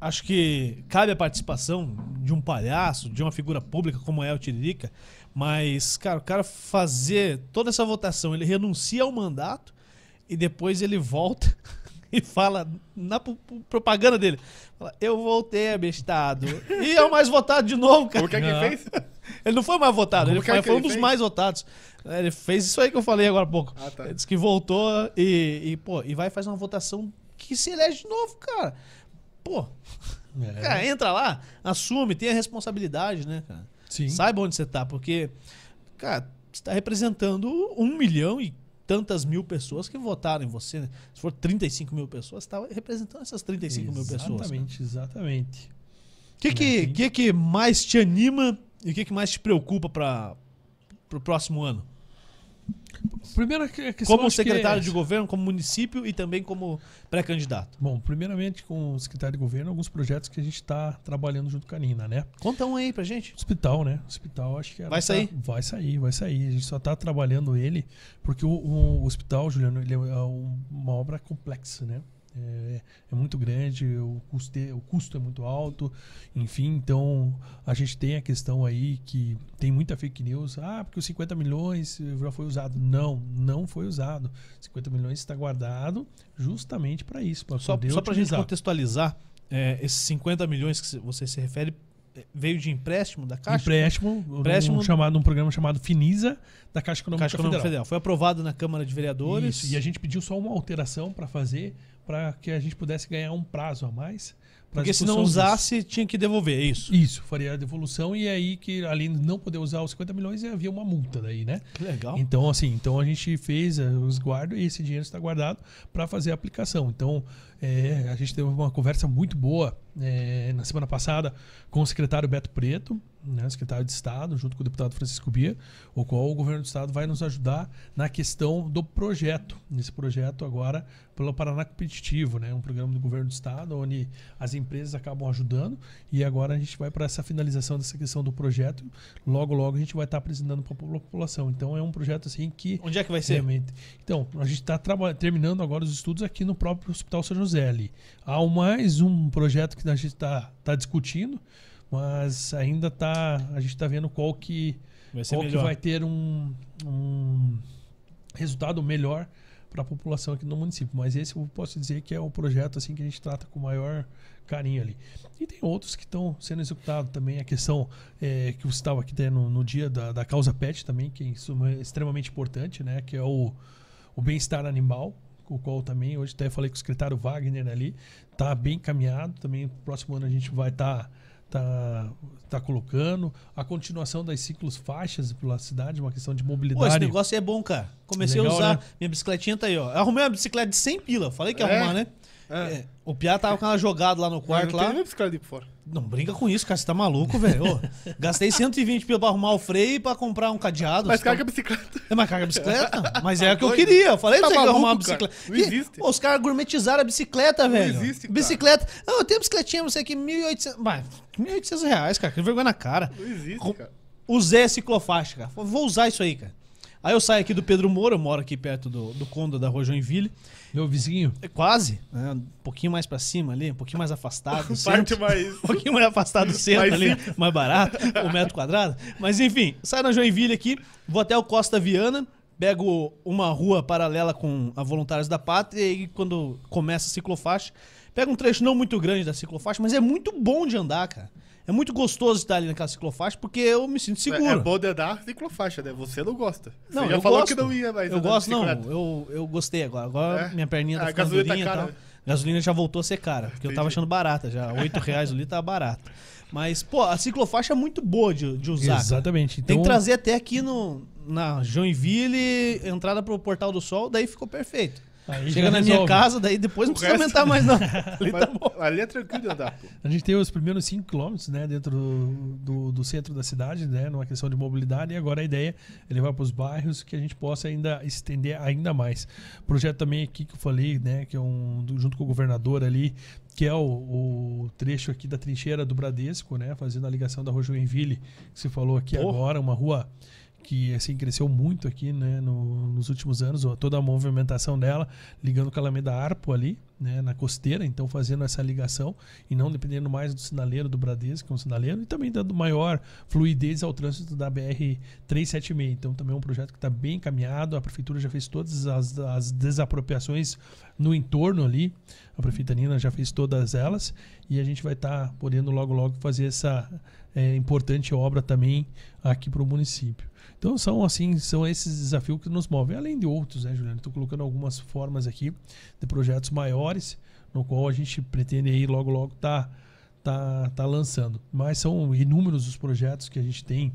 acho que cabe a participação de um palhaço, de uma figura pública como é o Tiririca, mas, cara, o cara fazer toda essa votação, ele renuncia ao mandato e depois ele volta e fala na propaganda dele, fala, eu voltei abestado. e é o mais votado de novo, cara.
Como que é que fez?
Ele não foi mais votado, ele
é
foi, foi um dos
fez?
mais votados. Ele fez isso aí que eu falei agora há pouco.
Ah, tá.
Ele disse que voltou e, e, pô, e vai fazer uma votação que se elege de novo, cara. Pô,
É,
cara, entra lá, assume, tem a responsabilidade, né, cara?
sim.
Saiba onde você tá, porque, cara, você tá representando um milhão e tantas mil pessoas que votaram em você. né? Se for 35 mil pessoas, você tá representando essas 35 mil pessoas.
Exatamente, exatamente.
O que, que,
Sim.
que, que mais te anima e o que, que mais te preocupa para o próximo ano?
Primeira que- questão,
Como
que
secretário
é-
de governo, como município e também como pré-candidato.
Bom, primeiramente com o secretário de governo, alguns projetos que a gente está trabalhando junto com a Nina, né?
Conta um aí pra gente.
Hospital, né? Hospital, acho que
Vai
tá-
sair?
vai sair, vai sair. A gente só está trabalhando ele, porque o, o hospital, Juliano, ele é um- uma obra complexa, né? É, é muito grande, o custo, o custo é muito alto, enfim, então a gente tem a questão aí que tem muita fake news, ah, porque os 50 milhões já foi usado. Não, não foi usado. 50 milhões está guardado justamente para isso, para
Só, só pra gente
utilizar.
contextualizar, é, esses 50 milhões que você se refere é, veio de empréstimo da Caixa?
empréstimo,
Empréstimo-
Um, chamado, um programa chamado Finisa da Caixa Econômica,
Caixa Econômica
Federal.
Federal. Foi aprovado na Câmara de Vereadores.
Isso, e a gente pediu só uma alteração para fazer, para que a gente pudesse ganhar um prazo a mais. pra
Porque se não
discussão disso.
usasse, tinha que devolver, é isso.
Isso, faria a devolução e aí que além de não poder usar os 50 milhões, havia uma multa daí, né?
Que legal.
Então, assim, então a gente fez eh, os guardos e esse dinheiro está guardado para fazer a aplicação. Então, eh, a gente teve uma conversa muito boa eh, na semana passada com o secretário Beto Preto, né, secretário de Estado, junto com o deputado Francisco Bia, o qual o governo do Estado vai nos ajudar na questão do projeto. Nesse projeto agora pelo Paraná Competitivo, né, um programa do governo do Estado, onde as empresas acabam ajudando e agora a gente vai para essa finalização dessa questão do projeto. Logo, logo a gente vai estar apresentando para a população. Então é um projeto assim que
Onde é que vai ser?
Realmente. Então, a gente está terminando agora os estudos aqui no próprio Hospital São José ali. Há mais um projeto que a gente está tá discutindo, mas ainda tá, a gente está vendo qual que,
Vai
qual que vai ter um, um resultado melhor para a população aqui no município. Mas esse eu posso dizer que é o projeto assim que a gente trata com o maior carinho ali. E tem outros que estão sendo executados também. A questão é, que você estava aqui no, no dia da, da causa PET também, que é extremamente importante, né? Que é o, o bem-estar animal, o qual também hoje até falei com o secretário Wagner ali, está bem encaminhado. Também próximo ano a gente vai estar tá tá, tá colocando. A continuação das ciclos faixas pela cidade, uma questão de mobilidade. Pô, esse
negócio é bom, cara. Comecei Legal, a usar. Né? Minha bicicletinha tá aí, ó. Eu arrumei uma bicicleta de 100 pila. Falei que ia é? arrumar, né? É. É. O Piá tava com ela jogada lá no quarto não, não lá. Tem bicicleta de fora. Não brinca com isso, cara. Você tá maluco, velho. Gastei 120 pila pra arrumar o freio e pra comprar um cadeado.
Mas carga a bicicleta.
É, mas carga bicicleta? Mas é o que eu queria. Eu falei tá pra você que arrumar uma bicicleta. Cara. Não existe. Pô, os caras gourmetizaram a bicicleta, velho. Não existe, cara. Bicicleta. Não, eu tenho bicicletinha, você aqui, 1.800. Mas, 1.800 reais, cara. Que vergonha na cara. Não existe, cara. Usei a ciclofaixa, cara. Vou usar isso aí, cara. Aí eu saio aqui do Pedro Moura, eu moro aqui perto do, do Conda da Rua Joinville.
Meu vizinho?
É quase, né? Um pouquinho mais para cima ali, um pouquinho mais afastado.
Parte mais.
Um pouquinho mais afastado do centro mais ali, simples. mais barato, um metro quadrado. Mas enfim, saio na Joinville aqui, vou até o Costa Viana, pego uma rua paralela com a Voluntários da Pátria e quando começa a ciclofaixa, pego um trecho não muito grande da ciclofaixa, mas é muito bom de andar, cara. É muito gostoso estar ali naquela ciclofaixa porque eu me sinto seguro. É,
é bom de andar ciclofaixa, né? Você não gosta.
Não,
Você
já falou gosto. que não ia mais. Eu gosto, não. Eu, eu gostei agora. Agora é? minha perninha tá ah, ficando durinha tá cara, e tal. Gasolina já voltou a ser cara, porque Entendi. eu tava achando barata já. 8 reais o litro tava barato. Mas, pô, a ciclofaixa é muito boa de, de usar.
Exatamente.
Então... Tem que então- trazer até aqui no, na Joinville, entrada pro Portal do Sol, daí ficou perfeito. Aí Chega na minha casa, daí depois não precisa aumentar mais, não.
ali, tá bom. ali é tranquilo de andar. Pô.
A gente tem os primeiros 5 km né, dentro do, do, do, centro da cidade, né, numa questão de mobilidade, e agora a ideia é levar para os bairros que a gente possa ainda estender ainda mais. Projeto também aqui que eu falei, né, que é um junto com o governador ali, que é o, o, trecho aqui da trincheira do Bradesco, né, fazendo a ligação da Rua Joinville, que você falou aqui oh. agora, uma rua que assim cresceu muito aqui né, no, nos últimos anos, toda a movimentação dela, ligando com a Alameda Arpo ali, né, na costeira, então fazendo essa ligação e não dependendo mais do sinaleiro do Bradesco, que é um sinaleiro, e também dando maior fluidez ao trânsito da BR 376. Então também é um projeto que está bem encaminhado, a prefeitura já fez todas as, as desapropriações no entorno ali, a prefeita Nina já fez todas elas, e a gente vai estar tá podendo logo logo fazer essa é, importante obra também aqui para o município. Então são assim, são esses desafios que nos movem, além de outros, né, Juliano? Estou colocando algumas formas aqui de projetos maiores, no qual a gente pretende aí logo logo tá tá, tá lançando. Mas são inúmeros os projetos que a gente tem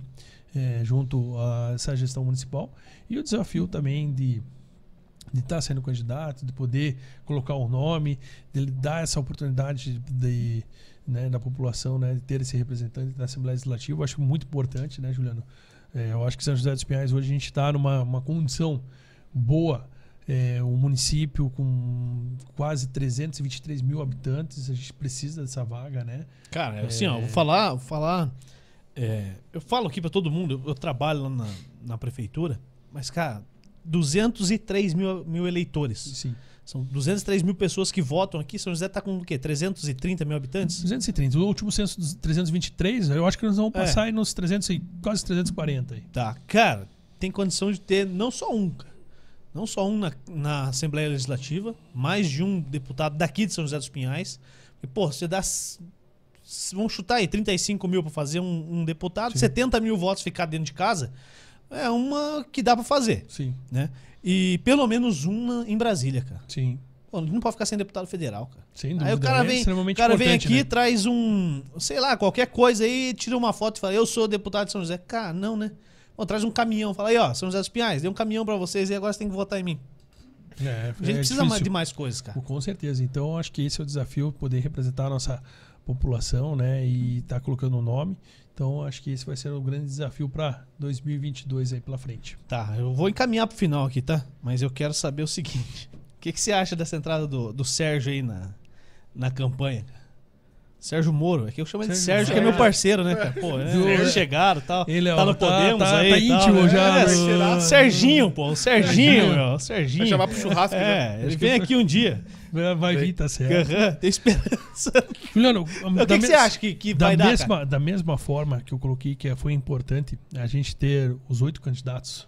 é, junto a essa gestão municipal e o desafio também de de estar tá sendo candidato, de poder colocar o nome, de dar essa oportunidade de, né, da população, né, de ter esse representante da Assembleia Legislativa, acho muito importante, né, Juliano? É, eu acho que São José dos Pinhais hoje a gente está numa condição boa. É, um município com quase 323 mil habitantes, a gente precisa dessa vaga, né?
Cara, é, assim, ó, vou falar, vou falar. É, eu falo aqui para todo mundo, eu, eu trabalho lá na, na, prefeitura, mas, cara, 203 mil, mil eleitores.
Sim.
São 203 mil pessoas que votam aqui. São José está com o quê? 330 mil habitantes?
230. O último censo dos 323, eu acho que nós vamos é. passar é. aí nos 300 e quase 340. Aí.
Tá. Cara, tem condição de ter não só um, cara. Não só um na, na Assembleia Legislativa, mais de um deputado daqui de São José dos Pinhais. E, pô, você dá. Vamos chutar aí, 35 mil para fazer um, um deputado, Sim. 70 mil votos ficar dentro de casa. É uma que dá para fazer.
Sim.
Né? E pelo menos uma em Brasília, cara.
Sim.
Pô, não pode ficar sem deputado federal, cara.
Sem dúvida.
Aí o cara vem, é o cara vem aqui, né? traz um, sei lá, qualquer coisa aí, tira uma foto e fala, eu sou deputado de São José. Cara, não, né? Pô, traz um caminhão, fala aí, ó, São José dos Pinhais, dei um caminhão para vocês e agora você tem que votar em mim. É, a gente é precisa difícil. de mais coisas, cara.
Com certeza. Então, acho que esse é o desafio, poder representar a nossa população, né? E estar tá colocando o um nome. Então, acho que esse vai ser o grande desafio para 2022 aí pela frente.
Tá, eu vou encaminhar pro final aqui, tá? Mas eu quero saber o seguinte: o que, que você acha dessa entrada do, do Sérgio aí na, na campanha? Sérgio Moro, é que eu chamo ele de Sérgio, que é meu parceiro, né, cara? Pô, é, chegaram e tal.
Ele é,
tá no
tá,
Podemos
tá,
aí.
Tá íntimo tal, já. É,
no... Serginho, pô, o Serginho, meu. Serginho. Vai
chamar pro churrasco.
É, ele vem aqui um dia.
Vai vir, tá certo.
Uhum, tem esperança.
Juliano,
o que, que você acha que, que
da
vai
mesma,
dar?
Da mesma forma que eu coloquei que foi importante a gente ter os oito candidatos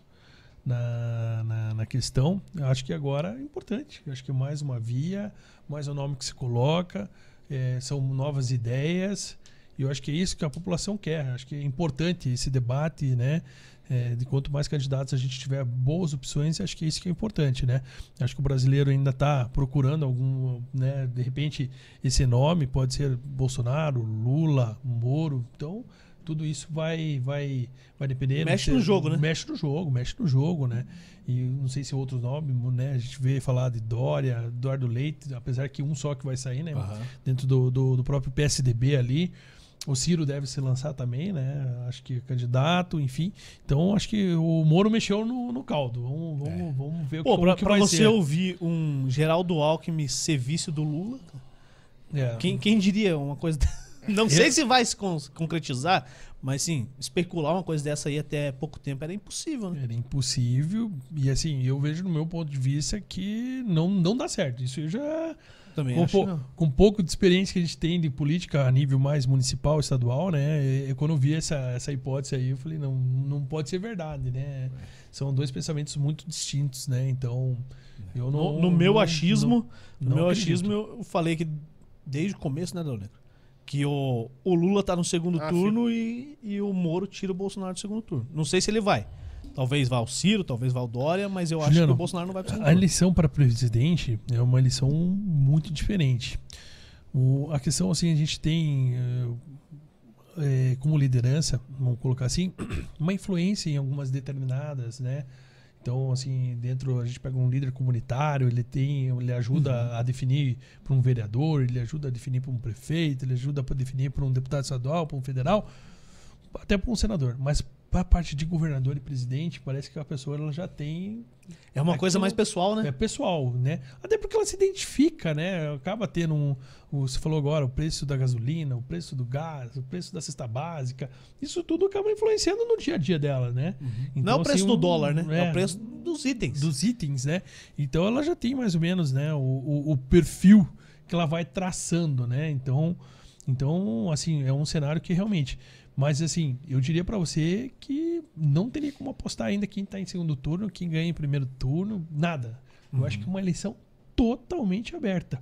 na, na, na questão. Eu acho que agora é importante. Eu acho que é mais uma via, mais um nome que se coloca, é, são novas ideias. E eu acho que é isso que a população quer. Acho que é importante esse debate, né? É, de quanto mais candidatos a gente tiver boas opções, acho que é isso que é importante, né? Acho que o brasileiro ainda está procurando algum, né? De repente, esse nome pode ser Bolsonaro, Lula, Moro. Então, tudo isso vai vai vai depender
mexe no jogo né
mexe no jogo mexe no jogo né e não sei se outros nomes né a gente vê falar de Dória Eduardo Leite apesar que um só que vai sair né
Aham.
dentro do, do, do próprio PSDB ali o Ciro deve se lançar também né acho que é candidato enfim então acho que o Moro mexeu no, no caldo vamos, vamos, vamos ver o que,
Pô,
como
pra,
que
pra
vai
você
ser
ouvir um Geraldo Alckmin ser vice do Lula,
É.
quem, quem diria uma coisa. Não sei se vai se con- concretizar, mas sim, especular uma coisa dessa aí até pouco tempo era impossível, né?
Era impossível. E assim, eu vejo no meu ponto de vista que não, não dá certo. Isso já.
Também
Com,
não.
com pouco de experiência que a gente tem de política a nível mais municipal, estadual, né? e- e quando eu vi essa, essa hipótese aí, eu falei, não, não pode ser verdade, né? São dois pensamentos muito distintos, né? Então, eu não.
No, no meu achismo,
não
no meu
acredito.
achismo, eu falei que desde o começo, né, Dona Que o, o Lula tá no segundo
Ah,
turno e, e o Moro tira o Bolsonaro do segundo turno. Não sei se ele vai. Talvez vá o Ciro, talvez vá o Dória, mas eu acho
Juliano,
que o Bolsonaro não vai segundo
A eleição para presidente é uma eleição muito diferente. O- a questão, assim, a gente tem eh, como liderança, vamos colocar assim, uma influência em algumas determinadas, né? Então, assim, dentro a gente pega um líder comunitário, ele tem, ele ajuda a definir para um vereador, ele ajuda a definir para um prefeito, ele ajuda para definir para um deputado estadual, para um federal, até para um senador. Mas para a parte de governador e presidente, parece que a pessoa ela já tem
É uma coisa mais pessoal, né?
é pessoal, né? Até porque ela se identifica, né? Acaba tendo um. o- Você falou agora, o preço da gasolina, o preço do gás, o preço da cesta básica. Isso tudo acaba influenciando no dia a dia dela, né? Então,
não é o preço
assim,
do
um-
dólar, né? É, o preço dos itens.
dos itens, né? Então ela já tem mais ou menos, né, o, o, o perfil que ela vai traçando, né? Então, então, assim, é um cenário que realmente. Mas assim, eu diria pra você que não teria como apostar ainda quem tá em segundo turno, quem ganha em primeiro turno, nada. Eu acho que é uma eleição totalmente aberta.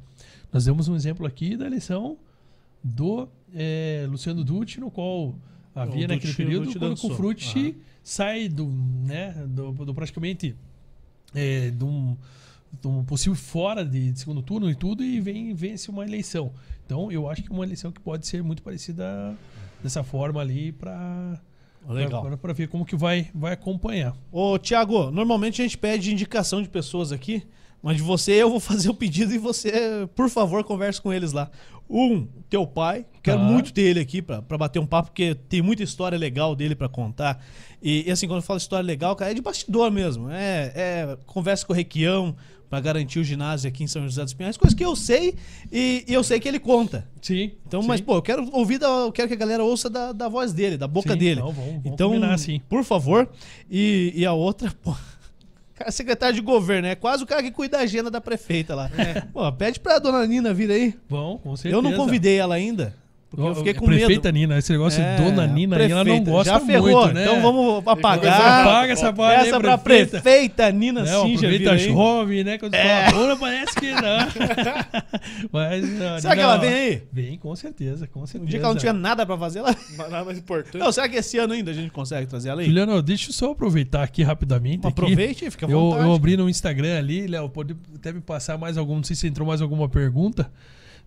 Nós demos um exemplo aqui da eleição do eh, Luciano Dutti, no qual havia naquele
Dutti-
período
Dutti
quando o. Confrutti
Aham.
sai do, né, do, do praticamente é, de, um, de um possível fora de, de segundo turno e tudo e vem vence uma eleição. Então eu acho que é uma eleição que pode ser muito parecida dessa forma ali para
Legal.
para ver como que vai vai acompanhar.
Ô, Thiago, normalmente a gente pede indicação de pessoas aqui, mas de você eu vou fazer o pedido e você, por favor, converse com eles lá. Um, teu pai, quero
Tá.
muito ter ele aqui pra, pra bater um papo, porque tem muita história legal dele pra contar. E, e assim, quando eu falo história legal, cara, é de bastidor mesmo. É, é conversa com o Requião pra garantir o ginásio aqui em São José dos Pinhais, coisa que eu sei e, e eu sei que ele conta.
Sim.
Então,
sim.
mas, pô, eu quero ouvir, da, eu quero que a galera ouça da, da voz dele, da boca
Sim,
dele.
não, vamos- vamos
então,
combinar, sim.
por favor. E, e a outra, pô. Cara, secretário de governo, é quase o cara que cuida da agenda da prefeita lá. Pô, pede pra dona Nina vir aí.
Bom, com certeza.
Eu não convidei ela ainda, porque eu fiquei com
Prefeita
medo.
Nina, esse negócio
É,
de Dona Nina aí, ela não
prefeita.
gosta
Já ferrou,
muito, né?
então vamos apagar.
Apaga essa parte aí,
Essa pra
prefeita.
prefeita Nina
Não, aproveita
aí.
chove, né? Quando
É.
fala Dona, parece que não. Mas, não,
Será que ela vem aí?
Vem, com certeza, com certeza.
Um dia que ela não tiver nada pra fazer, ela...
Nada mais importante.
Não, será que esse ano ainda a gente consegue trazer ela aí?
Juliano, deixa eu só aproveitar aqui rapidamente. aqui.
Aproveite e fica à
Eu,
vontade.
eu abri no Instagram ali, Léo, pode até me passar mais algum, não sei se entrou mais alguma pergunta.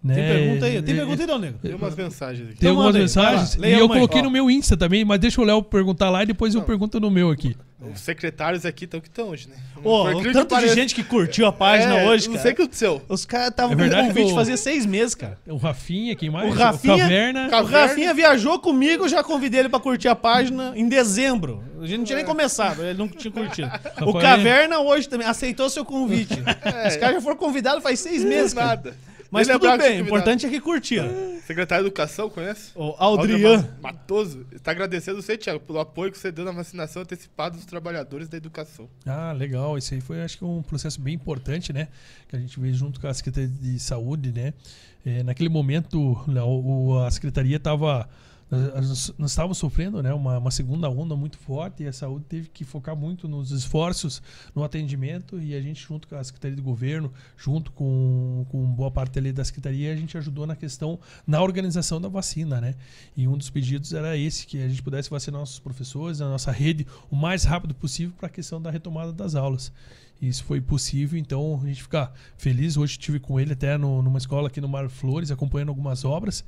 Né?
Tem pergunta aí? Tem
É,
pergunta aí, Dom Nego?
Tem umas mensagens aqui.
Tem
Então
algumas
aí, vai lá,
mensagens. E eu
aí.
coloquei
Ó.
no meu Insta também, mas deixa o Léo perguntar lá e depois eu
Não.
pergunto no meu aqui.
Os secretários aqui estão que estão hoje, né?
Ô,
Por
o tanto de
pareça-
gente que curtiu a página
É,
hoje,
Não
cara.
sei o que aconteceu.
Os caras estavam
É
com
o-
fazia seis meses, cara.
O Rafinha, quem mais?
O Rafinha-
Caverna.
O
Caverna.
Rafinha viajou comigo, já convidei ele pra curtir a página em dezembro. A gente não tinha nem começado, ele não tinha curtido. O Caverna hoje também aceitou seu convite.
É.
Os caras já foram convidados faz seis meses, cara.
Nada.
Mas
Nem
tudo
lembrava que
bem, o importante é que
convidado. Secretário de Educação, conhece?
O Aldrian.
Matoso está agradecendo você, Thiago, pelo apoio que você deu na vacinação antecipada dos trabalhadores da educação.
Ah, legal. Isso aí foi, acho que, um processo bem importante, né? Que a gente veio junto com a Secretaria de Saúde, né? É, naquele momento, o- a Secretaria estava nós, estávamos sofrendo né, uma, uma segunda onda muito forte e a saúde teve que focar muito nos esforços no atendimento e a gente junto com a Secretaria de Governo, junto com, com boa parte ali da Secretaria, a gente ajudou na questão, na organização da vacina, né? E um dos pedidos era esse, que a gente pudesse vacinar nossos professores, a nossa rede, o mais rápido possível para a questão da retomada das aulas. Isso foi possível, então a gente fica feliz. Hoje estive com ele até no, numa escola aqui no Mar Flores, acompanhando algumas obras.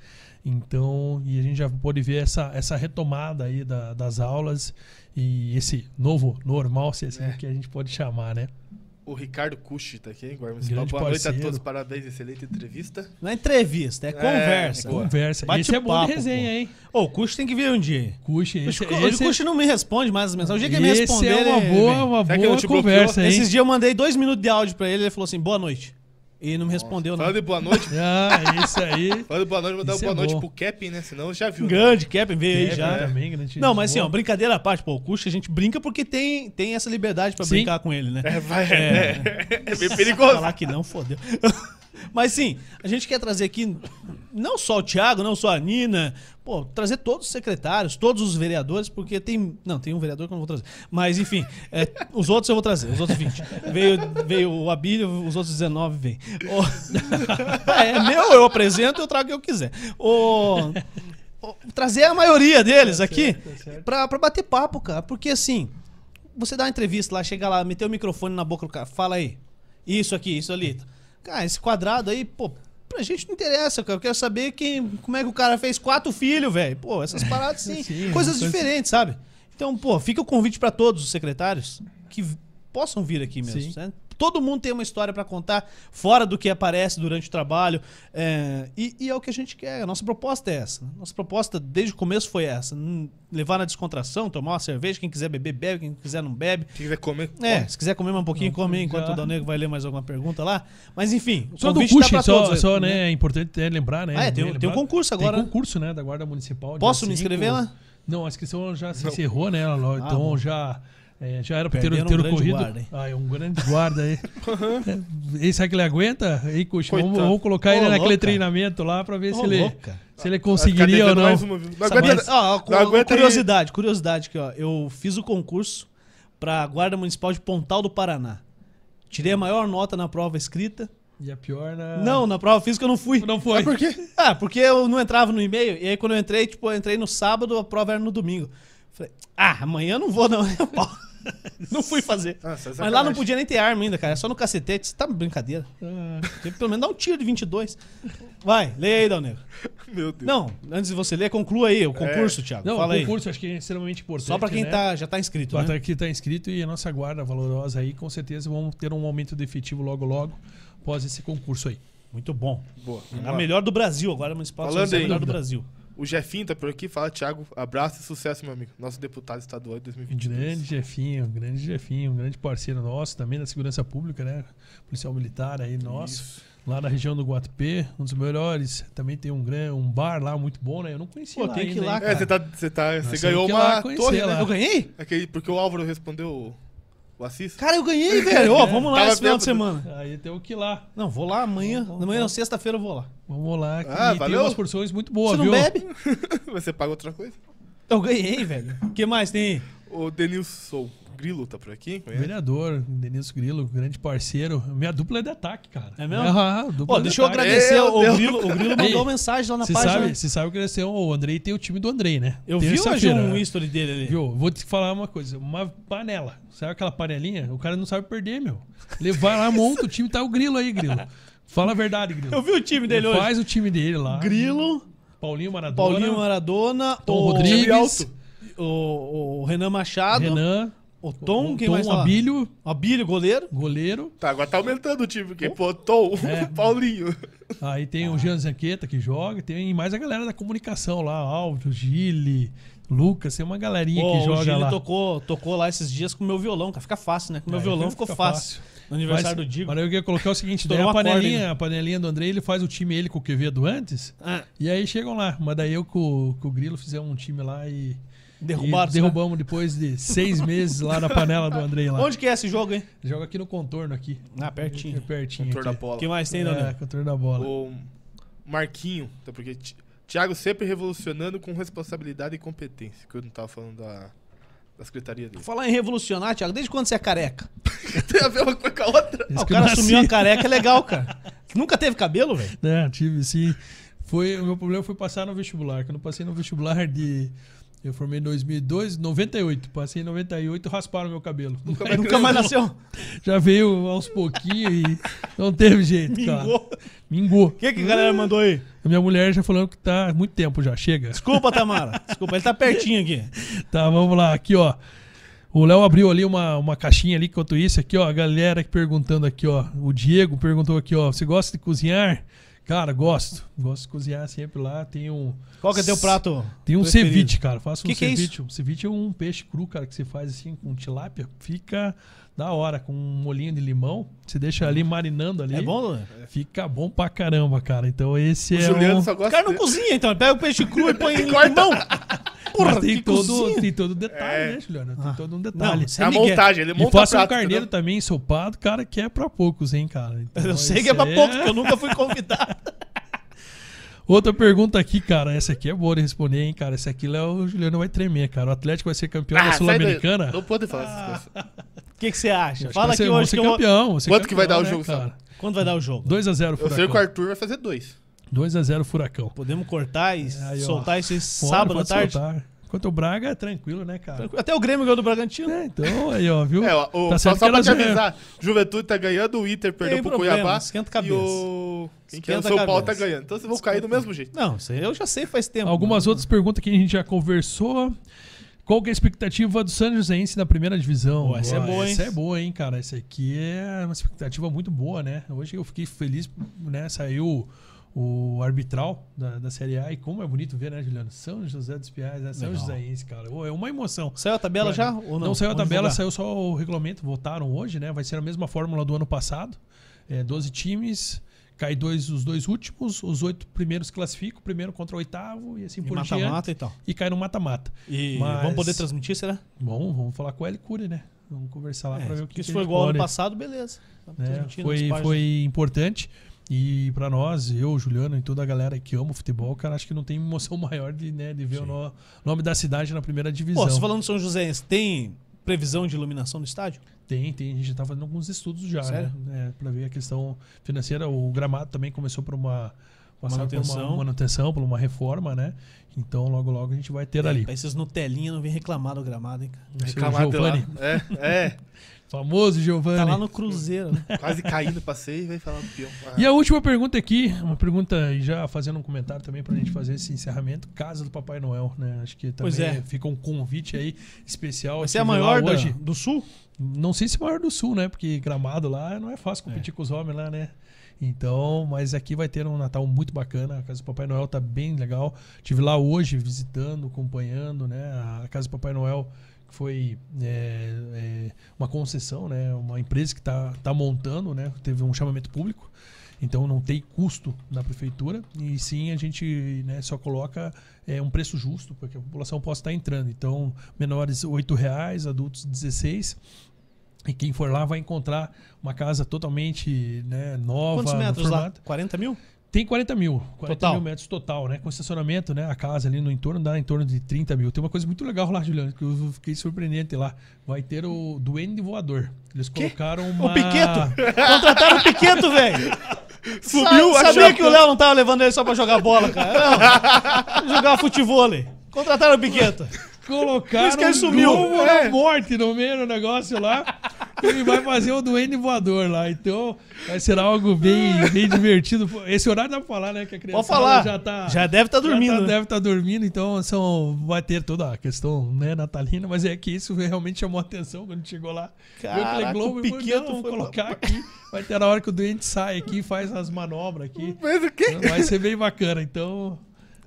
Então, e a gente já pode ver essa, essa retomada aí da, das aulas e esse novo normal, se é assim
É.
que a gente pode chamar, né?
O Ricardo Cuxi tá aqui, guarda municipal. Boa noite a
parceiro.
todos, parabéns, excelente entrevista.
Não é entrevista, é conversa.
boa.
Conversa.
Bate
esse é bom de resenha,
pô.
hein?
Ô, o Cuxo tem que vir um dia.
Cuxi,
Esse, Hoje
esse,
o Cuxo não me responde mais as mensagens. O dia que ele me
esse
responder.
é uma boa, uma boa
bloqueou?
conversa, hein?
Esses dias eu mandei dois minutos de áudio pra ele ele falou assim, boa noite. E não me respondeu, não.
Falando de boa noite,
Ah, isso aí.
falando de boa noite, vou dar
Isso
boa
é
noite
bom.
pro Kevin, né? Senão já viu. né?
Grande, Kevin veio aí já.
também, grande
Não, mas assim, ó, brincadeira à parte, pô, o Cuxo a gente brinca porque tem, tem essa liberdade pra
Sim.
brincar com ele, né?
É, vai,
É.
é, é bem perigoso.
Falar que não, fodeu. Mas sim, a gente quer trazer aqui não só o Thiago, não só a Nina, pô, trazer todos os secretários, todos os vereadores, porque tem. Não, tem um vereador que eu não vou trazer. Mas enfim, é, os outros eu vou trazer, os outros 20. Veio, veio o Abílio, os outros 19 vêm. O- é meu, eu apresento, eu trago o que eu quiser. O- o- trazer a maioria deles aqui
tá
pra, pra bater papo, cara. Porque assim, você dá uma entrevista lá, chega lá, meter o microfone na boca do cara, fala aí. Isso aqui, isso ali. Cara, esse quadrado aí, pô, pra gente não interessa, cara. Eu quero saber quem, como é que o cara fez quatro filhos, velho. Pô, essas paradas sim.
Sim,
coisas
coisa-
diferentes, sabe? Então, pô, fica o convite pra todos os secretários que possam vir aqui mesmo.
Sim.
Né? Todo mundo tem uma história pra contar fora do que aparece durante o trabalho. é, e, e é o que a gente quer. A nossa proposta é essa. Nossa proposta desde o começo foi essa. Levar na descontração, tomar uma cerveja. Quem quiser beber, bebe. Quem quiser, não bebe.
Quem quiser comer,
É,
come.
se quiser comer mais um pouquinho,
Não,
come
já.
enquanto o Dal Negro vai ler mais alguma pergunta lá. Mas enfim, o
Só do
convite
Cuxi,
tá
só,
todos,
só, né? É importante lembrar, né?
Ah, é, tem, um- tem um concurso agora.
Tem
né?
concurso, né? Da Guarda Municipal.
Posso me inscrever lá?
Não, a inscrição já se
Não.
encerrou, né?
Ah,
então
bom.
já, é, já era pra ter,
um
ter
grande
ocorrido.
guarda, hein?
ah, é um grande guarda aí. É, e será que ele aguenta? Aí, Cuxi, vamos, vamos colocar ele naquele
louca.
treinamento lá pra ver se, ele,
louca.
se ele conseguiria ou não.
mais uma, viu? Não
Sabe,
aguenta-
mas, ó,
não
curiosidade, curiosidade aqui, ó. Eu fiz o concurso pra Guarda Municipal de Pontal do Paraná. Tirei a maior nota na prova escrita.
E a pior na.
Não, na prova física eu não fui.
não foi.
Ah, por quê?
Ah, porque eu não entrava no e-mail. E aí quando eu entrei, tipo, eu entrei no sábado, a prova era no domingo. Falei, ah, amanhã eu não vou, não. não fui fazer.
Ah, só
Mas lá não podia nem ter arma ainda, cara. É só no cacetete. Você tá brincadeira.
Ah,
Tem que pelo menos dar um tiro de 22. Vai, leia aí, Dal Negro.
Meu Deus.
Não, antes de você ler, conclua aí o concurso, Thiago.
não,
Fala
o
aí.
concurso acho que é extremamente importante.
Só pra quem
né?
tá, já tá inscrito,
Só
né?
tá- que tá inscrito e a nossa guarda valorosa aí, com certeza vamos ter um aumento de efetivo logo logo após esse concurso aí.
Muito bom.
Boa.
A melhor do Brasil, agora a municipal
Falando
é a melhor do Brasil.
O Jefinho tá por aqui, fala, Thiago, abraço e sucesso, meu amigo. Nosso deputado estadual de 2022.
Grande Jefinho, grande Jefinho, um grande parceiro nosso também da segurança pública, né? Policial militar aí nosso,
Isso.
lá na região do Guatupê, um dos melhores. Também tem um, gran- um bar lá muito bom, né? Eu não conhecia
Pô,
lá
tem que ir
ainda,
lá,
hein?
É, você tá, você tá, você ganhou
que
uma
conhecer
torre,
lá.
né?
Eu ganhei?
Aquele, porque o Álvaro respondeu o, o Assis.
Cara, eu ganhei, velho. Vamos lá
Tava
esse final de semana.
Aí tem que ir lá.
Não, vou lá amanhã.
Vamos,
Amanhã, não, sexta-feira eu vou lá.
Vamos lá. que
Ah,
tem
valeu?
umas porções muito
Você
boas,
não
viu?
bebe?
Você paga outra coisa?
Eu ganhei, velho. O que mais tem aí?
O Denilson Grilo tá por aqui, conhece?
Vereador, Denilson Grilo, grande parceiro. Minha dupla é de ataque, cara.
É mesmo?
Ah, dupla de
deixa eu
ataque.
agradecer.
Meu
O
Deus.
Grilo, o Grilo mandou
Ei,
mensagem lá na
Você
página.
sabe, você sabe que ele é o Andrei tem o time do Andrei, né?
Eu vi hoje um
né?
history dele ali.
Viu? Vou te falar uma coisa. Uma panela. Sabe aquela panelinha? O cara não sabe perder, meu. Ele vai lá, monta o time, tá o Grilo aí, Grilo. Fala a verdade, Grilo.
Eu vi o time dele hoje.
Faz o time dele lá.
Grilo,
Paulinho Maradona.
Paulinho Maradona,
Tom
o,
Rodrigues.
Alto.
o, o Renan Machado,
Renan.
O Tom,
o
quem
Tom
mais tá lá?
Abílio,
O Abílio, goleiro.
goleiro.
Tá, agora tá aumentando o time, porque, pô, Tom,
É.
Paulinho.
Aí tem o Jean Zanqueta que joga. Tem mais a galera da comunicação lá. Álvaro, Gile, Lucas. Tem uma galerinha
Pô,
que
o
joga
Gili
lá.
tocou, tocou lá esses dias com o meu violão, cara. Fica fácil, né? Com o meu
Aí
violão
fica
ficou fácil. No
Mas,
aniversário do Digo.
mas eu ia colocar o seguinte: daí a panelinha,
né?
a panelinha do Andrei, ele faz o time ele com o Quevedo antes.
Ah,
E aí chegam lá. Mas daí eu com, com o Grilo fizemos um time lá e.
derrubaram.
derrubamos depois de seis meses lá na panela do Andrei lá.
Onde que é esse jogo, hein?
Joga aqui no contorno aqui.
Ah,
É
pertinho.
pertinho.
Contorno da bola.
O que mais tem,
É,
Daniel?
contorno da bola.
O Marquinho, tá porque Thiago sempre revolucionando com responsabilidade e competência. Que eu não tava falando da, da secretaria dele.
Falar em revolucionar, Thiago, desde quando você é careca?
Tem a ver uma coisa com a outra?
Ah, o
que eu
cara assumiu a careca, é legal, cara. Nunca teve cabelo, velho?
É, tive sim. Foi, o meu problema foi passar no vestibular. Quando eu passei no vestibular de. Eu formei em 2002, 98. Passei em 98 rasparam meu cabelo.
Nunca mais
nunca mais nasceu.
Já veio aos pouquinhos e não teve jeito, cara.
Mingou.
Mingou.
O que, que a galera mandou aí?
A minha mulher já falando que tá há muito tempo já. Chega.
Desculpa, Tamara. Desculpa, ele tá pertinho aqui.
Tá, vamos lá. Aqui, ó. O Léo abriu ali uma, uma caixinha ali enquanto isso. Aqui, ó. A galera perguntando aqui, ó. O Diego perguntou aqui, ó. Você gosta de cozinhar? Cara, gosto. Gosto de cozinhar sempre lá. Tem um,
Qual que é teu prato?
tem um
preferido?
ceviche, cara. Faço
Que
um
que é
ceviche. um ceviche é um peixe cru, cara, que você faz assim com tilápia. Fica da hora, com um molhinho de limão. Você deixa ali marinando ali.
É bom, Luan?
Fica bom pra caramba, cara. Então esse
O
é
Juliano
um...
só
O
gosta
cara não
de-
cozinha, então. Ele pega o peixe cru e põe em limão. Porra,
Mas tem
que
todo,
cozinha.
tem todo detalhe,
É.
né, Juliano? Tem
Ah.
todo um
Não,
detalhe.
isso
É a
é
montagem, ele
E
monta
faça um carneiro
entendeu?
também ensopado, cara, que é pra poucos, hein, cara. Então,
Eu sei que é pra
aí
pouco, porque eu nunca fui convidado.
Outra pergunta aqui, cara. Essa aqui é boa de responder, hein, cara. Essa aqui Léo, o Juliano vai tremer, cara. O Atlético vai ser campeão da
Ah, daí.
Sul-Americana.
Não pode falar essas coisas.
O que, que você acha?
Acho
Fala aqui hoje que
ser
eu vou...
campeão. vamos ser
Quanto que vai
campeão,
dar o
né,
jogo,
cara?
Quando vai dar o jogo?
2x0
Eu sei que o. Arthur vai fazer dois.
2x0 Furacão.
Podemos cortar e
Aí, ó.
soltar isso aí
Fora,
sábado à
pode
tarde?
soltar. Enquanto o Braga é tranquilo, né, cara?
Até o Grêmio ganhou do Bragantino.
É, então, aí, ó, viu?
É, ó, o,
Tá
só, só pra te avisar, Juventude tá ganhando, o Inter perdeu
Tem
pro
problema,
Cuiabá.
esquenta a
E
cabeça.
o. Quem que é? O
Esquenta a
São Paulo tá ganhando. Então vocês vão cair do mesmo jeito.
Não, isso aí eu já sei faz tempo.
Algumas outras perguntas que a gente já conversou. Qual que é a expectativa do San Joséense na primeira divisão?
Pô, essa é boa, hein?
Essa é boa, hein, cara? Essa aqui é uma expectativa muito boa, né? Hoje eu fiquei feliz, né? Saiu o arbitral da, da Série A e como é bonito ver, né, Juliano? São José dos Piais, né? São
Legal.
Joséense, cara. Ô, É uma emoção.
Saiu a tabela já? Ou não?
Não, saiu a tabela, saiu só o regulamento, votaram hoje, né? Vai ser a mesma fórmula do ano passado. É, 12 times, cai dois, os dois últimos, os oito primeiros classificam, primeiro contra o oitavo e assim
E
por diante.
mata-mata e tal.
E cai no mata-mata.
E
Mas-
vamos poder transmitir, será?
Bom, vamos falar com o L Cury, né? Vamos conversar lá
É,
pra ver o que,
se
que
for
a gente
igual ao ano
pode,
passado, beleza. Nas
Foi, foi importante. E pra nós, eu, Juliano e toda a galera que ama o futebol, cara, acho que não tem emoção maior de, né, de ver o no- nome da cidade na primeira divisão.
Pô, você falando de São José, tem previsão de iluminação do estádio?
Tem, tem. A gente já tá fazendo alguns estudos já,
Sério?
né? É, pra ver a questão financeira. O gramado também começou por uma passar por
Manutenção.
uma manutenção, por uma reforma, né? Então logo logo a gente vai ter ali.
Pra esses Nutelinha não vem reclamar do gramado, hein, cara?
É o
Reclamar.
Giovani,
É, é.
famoso Giovanni.
Tá lá no Cruzeiro, né?
Quase caindo, passei e vem falar do peão. Ah,
E a última pergunta aqui, uma pergunta e já fazendo um comentário também pra gente fazer esse encerramento, casa do Papai Noel, né? Acho que também
Pois é.
fica um convite aí especial.
Vai ser a maior da-
hoje.
do Sul?
Não sei se maior do sul, né? Porque Gramado lá não é fácil competir com os homens lá, né? Então, mas aqui vai ter um Natal muito bacana. A Casa do Papai Noel tá bem legal. Tive lá hoje visitando, acompanhando, né? A Casa do Papai Noel que foi é, é, uma concessão, né? Uma empresa que tá, tá montando, né? Teve um chamamento público. Então não tem custo na prefeitura e sim a gente né, só coloca é, um preço justo para que a população possa estar entrando. Então menores 8 reais, adultos 16 e quem for lá vai encontrar uma casa totalmente né, nova.
Quantos metros lá?
formato.
40 mil?
Tem 40 mil. 40
Total.
mil metros total, né? Com estacionamento, né? A casa ali no entorno dá em torno de 30 mil. Tem uma coisa muito legal lá, Juliano, que eu fiquei surpreendente lá. Vai ter o Duende Voador. Eles colocaram uma...
O Piqueto! Contrataram o Piqueto, velho!
Subiu a
Sabia
chapa.
que o Léo não tava levando ele só pra jogar bola, cara? Não. Jogar futevôlei. Contrataram o Piqueto.
Colocaram
Por isso que ele
um
sumiu.
globo
É.
da morte no meio do negócio lá. Ele vai fazer o Duende Voador lá. Então, vai ser algo bem, bem divertido. Esse horário dá pra falar, né? Que a criança
Pode falar.
já tá...
Já deve estar dormindo.
Já tá-
né?
deve estar dormindo, então são, vai ter toda a questão né, natalina, mas é que isso realmente chamou a atenção quando chegou lá.
Caraca,
globo
o
e falou,
Piqueto
não, vamos colocar aqui. Vai ter a hora que o doente sai aqui e faz as manobras aqui.
Mas o quê?
Vai ser bem bacana. Então,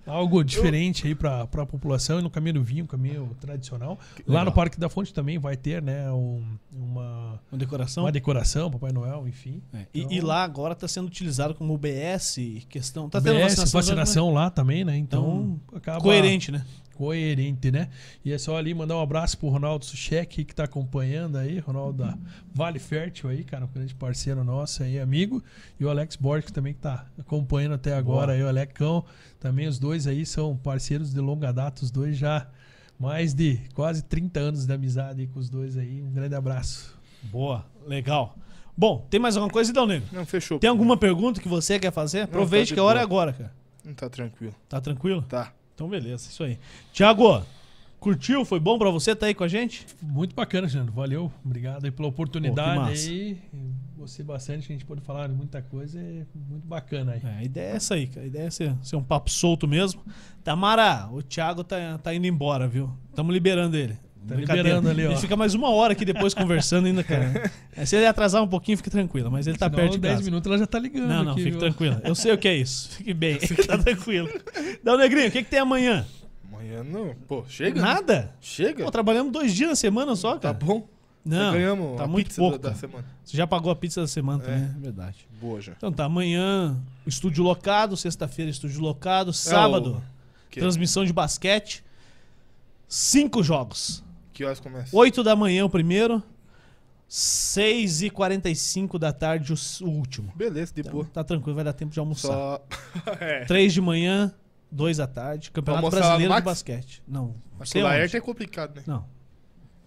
algo diferente aí para a população e no caminho do vinho, caminho tradicional. Lá no Parque da Fonte também vai ter, né, um- uma,
Uma decoração.
uma decoração, Papai Noel, enfim.
É, E,
Então-
e lá agora tá sendo utilizado como UBS, questão. Tá tendo
BS,
vacinação.
vacinação, lá também, né? Então,
Então,
acaba
Coerente, né?
Coerente, né? E é só ali mandar um abraço pro Ronaldo Suchek que tá acompanhando aí, Ronaldo da Vale Fértil aí, cara, um grande parceiro nosso aí, amigo, e o Alex Borges que também que tá acompanhando até agora
Boa.
aí, o Alecão, também os dois aí são parceiros de longa data, os dois já mais de quase 30 anos de amizade aí com os dois aí. Um grande abraço.
Boa, legal. Bom, tem mais alguma coisa então, nego?
Não, fechou.
Tem alguma pergunta que você quer fazer? Aproveite
tá de
que a hora é agora, cara.
Não tá tranquilo.
Tá tranquilo?
Tá.
Então beleza, isso aí. Tiago, curtiu? Foi bom pra você estar aí com a gente?
Muito bacana, Jânio. Valeu. Obrigado aí pela
Pô,
oportunidade
massa.
aí. Gostei bastante, a gente pode falar de muita coisa. É muito bacana aí.
É, a ideia é essa aí, cara. A ideia é ser, ser um papo solto mesmo. Tamara, o Thiago tá, tá indo embora, viu? Estamos liberando ele.
Tá liberando ali, ó.
Ele fica mais uma hora aqui depois conversando ainda, cara. É, se ele atrasar um pouquinho, fique tranquilo. Mas ele tá
Senão,
perto de
10
casa.
minutos ela já tá ligando.
Não, não,
aqui,
fique
viu?
tranquilo. Eu sei o que é isso. Fique bem, tá tranquilo. Dá um negrinho, o que, que tem amanhã?
Amanhã não. Pô, chega?
Nada?
Chega?
Pô, trabalhamos dois dias na semana só,
Tá
cara.
bom.
Não,
ganhamos
tá
a
muito
pizza
pouco.
da, da semana.
Você já pagou a pizza da semana
É.
também, é verdade.
Boa já.
Então tá, amanhã, estúdio locado, sexta-feira, estúdio locado, sábado,
Que,
transmissão de basquete. Cinco jogos.
Que horas começa?
8 da manhã o primeiro, 6 e 45 da tarde o, último.
Beleza, de
Então, tá tranquilo, vai dar tempo de almoçar.
Só. é.
3 de manhã, 2 da tarde, Campeonato
lá
Brasileiro de basquete. Não,
Mas
sei
com o
onde.
Laerte é complicado, né?
Não.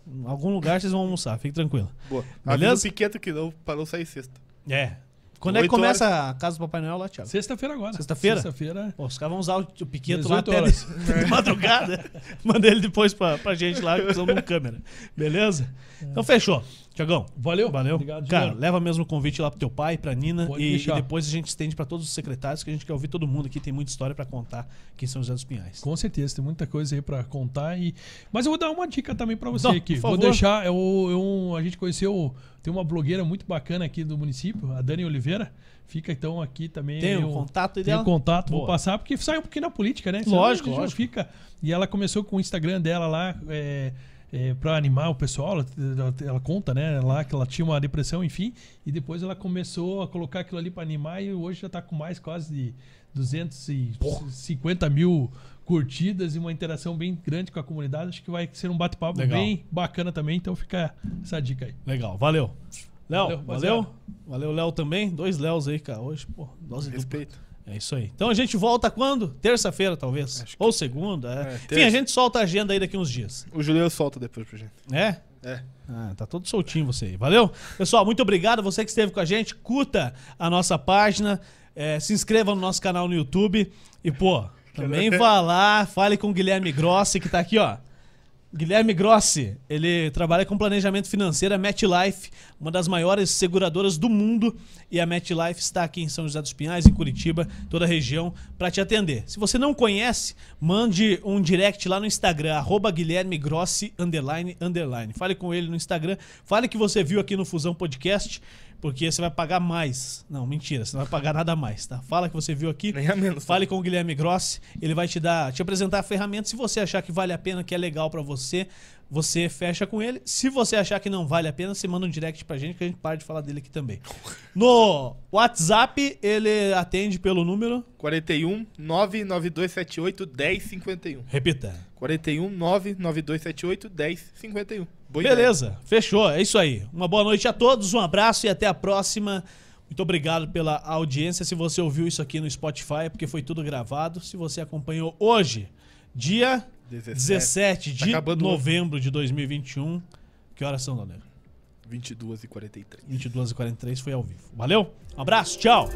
Em algum lugar vocês vão almoçar, fique tranquilo.
Boa.
Beleza?
Avisa o Piqueto que não parou sair sexta.
É. Quando é que começa a casa do Papai Noel lá, Thiago?
Sexta-feira agora.
Sexta-feira?
Sexta-feira.
Pô, os caras vão usar o, o piqueto lá
18
até
horas.
de, de madrugada. Manda ele depois pra, pra gente lá, usando uma câmera. Beleza? Então fechou. Tiagão.
Valeu.
Valeu.
Obrigado,
Cara,
Juliano.
leva mesmo o convite lá pro teu pai, pra Nina. E, e depois a gente estende pra todos os secretários, que a gente quer ouvir todo mundo aqui. Tem muita história pra contar aqui em São José dos Pinhais.
Com certeza, tem muita coisa aí pra contar. E... Mas eu vou dar uma dica também pra você
Não,
aqui. Vou deixar. Eu, eu- a gente conheceu. Tem uma blogueira muito bacana aqui do município, a Dani Oliveira. Fica então aqui também.
Tem o contato aí
Tem o
dela?
contato, vou
Boa.
passar, porque sai um pouquinho na política, né?
Lógico, lógico.
Fica. E ela começou com o Instagram dela lá, é, é, pra animar o pessoal. Ela, ela- ela conta, né, lá que ela tinha uma depressão, enfim. E depois ela começou a colocar aquilo ali pra animar e hoje já tá com mais quase de 250 mil curtidas e uma interação bem grande com a comunidade. Acho que vai ser um bate-papo bem bacana também. Então fica essa dica aí.
Legal, valeu. Léo,
Valeu,
valeu? Léo também. Dois Léos aí, cara. Hoje, pô, dose dupla. É isso aí. Então a gente volta quando? Terça-feira, talvez.
Que-
Ou segunda. É.
É,
Enfim, a gente solta a agenda aí daqui uns dias.
O Juliano solta depois pra gente.
É?
É.
Ah, tá todo soltinho você aí. Valeu? Pessoal, muito obrigado. Você que esteve com a gente, curta a nossa página, é, se inscreva no nosso canal no YouTube e, pô, também vá lá, fale com o Guilherme Grossi, que tá aqui, ó. Guilherme Grossi, ele trabalha com planejamento financeiro, a MetLife, uma das maiores seguradoras do mundo, e a MetLife está aqui em São José dos Pinhais, em Curitiba, toda a região, para te atender. Se você não conhece, mande um direct lá no Instagram, arroba Guilherme Grossi, underline, underline. Fale com ele no Instagram, fale que você viu aqui no Fusão Podcast, porque você vai pagar mais. Não, mentira, você não vai pagar nada mais, tá? Fala que você viu aqui.
Nem a menos.
Fale com o Guilherme Grossi, ele vai te dar, te apresentar a ferramenta. Se você achar que vale a pena, que é legal pra você, você fecha com ele. Se você achar que não vale a pena, você manda um direct pra gente que a gente para de falar dele aqui também. No WhatsApp, ele atende pelo número.
41 99278 1051.
Repita.
41 99278 1051. Boa
Beleza, fechou. É isso aí. Uma boa noite a todos, um abraço e até a próxima. Muito obrigado pela audiência. Se você ouviu isso aqui no Spotify, é porque foi tudo gravado. Se você acompanhou hoje, dia
17,
17 de
tá
novembro de 2021. Que horas são,
Dona? 22h43.
22h43 foi ao vivo. Valeu, um abraço, tchau.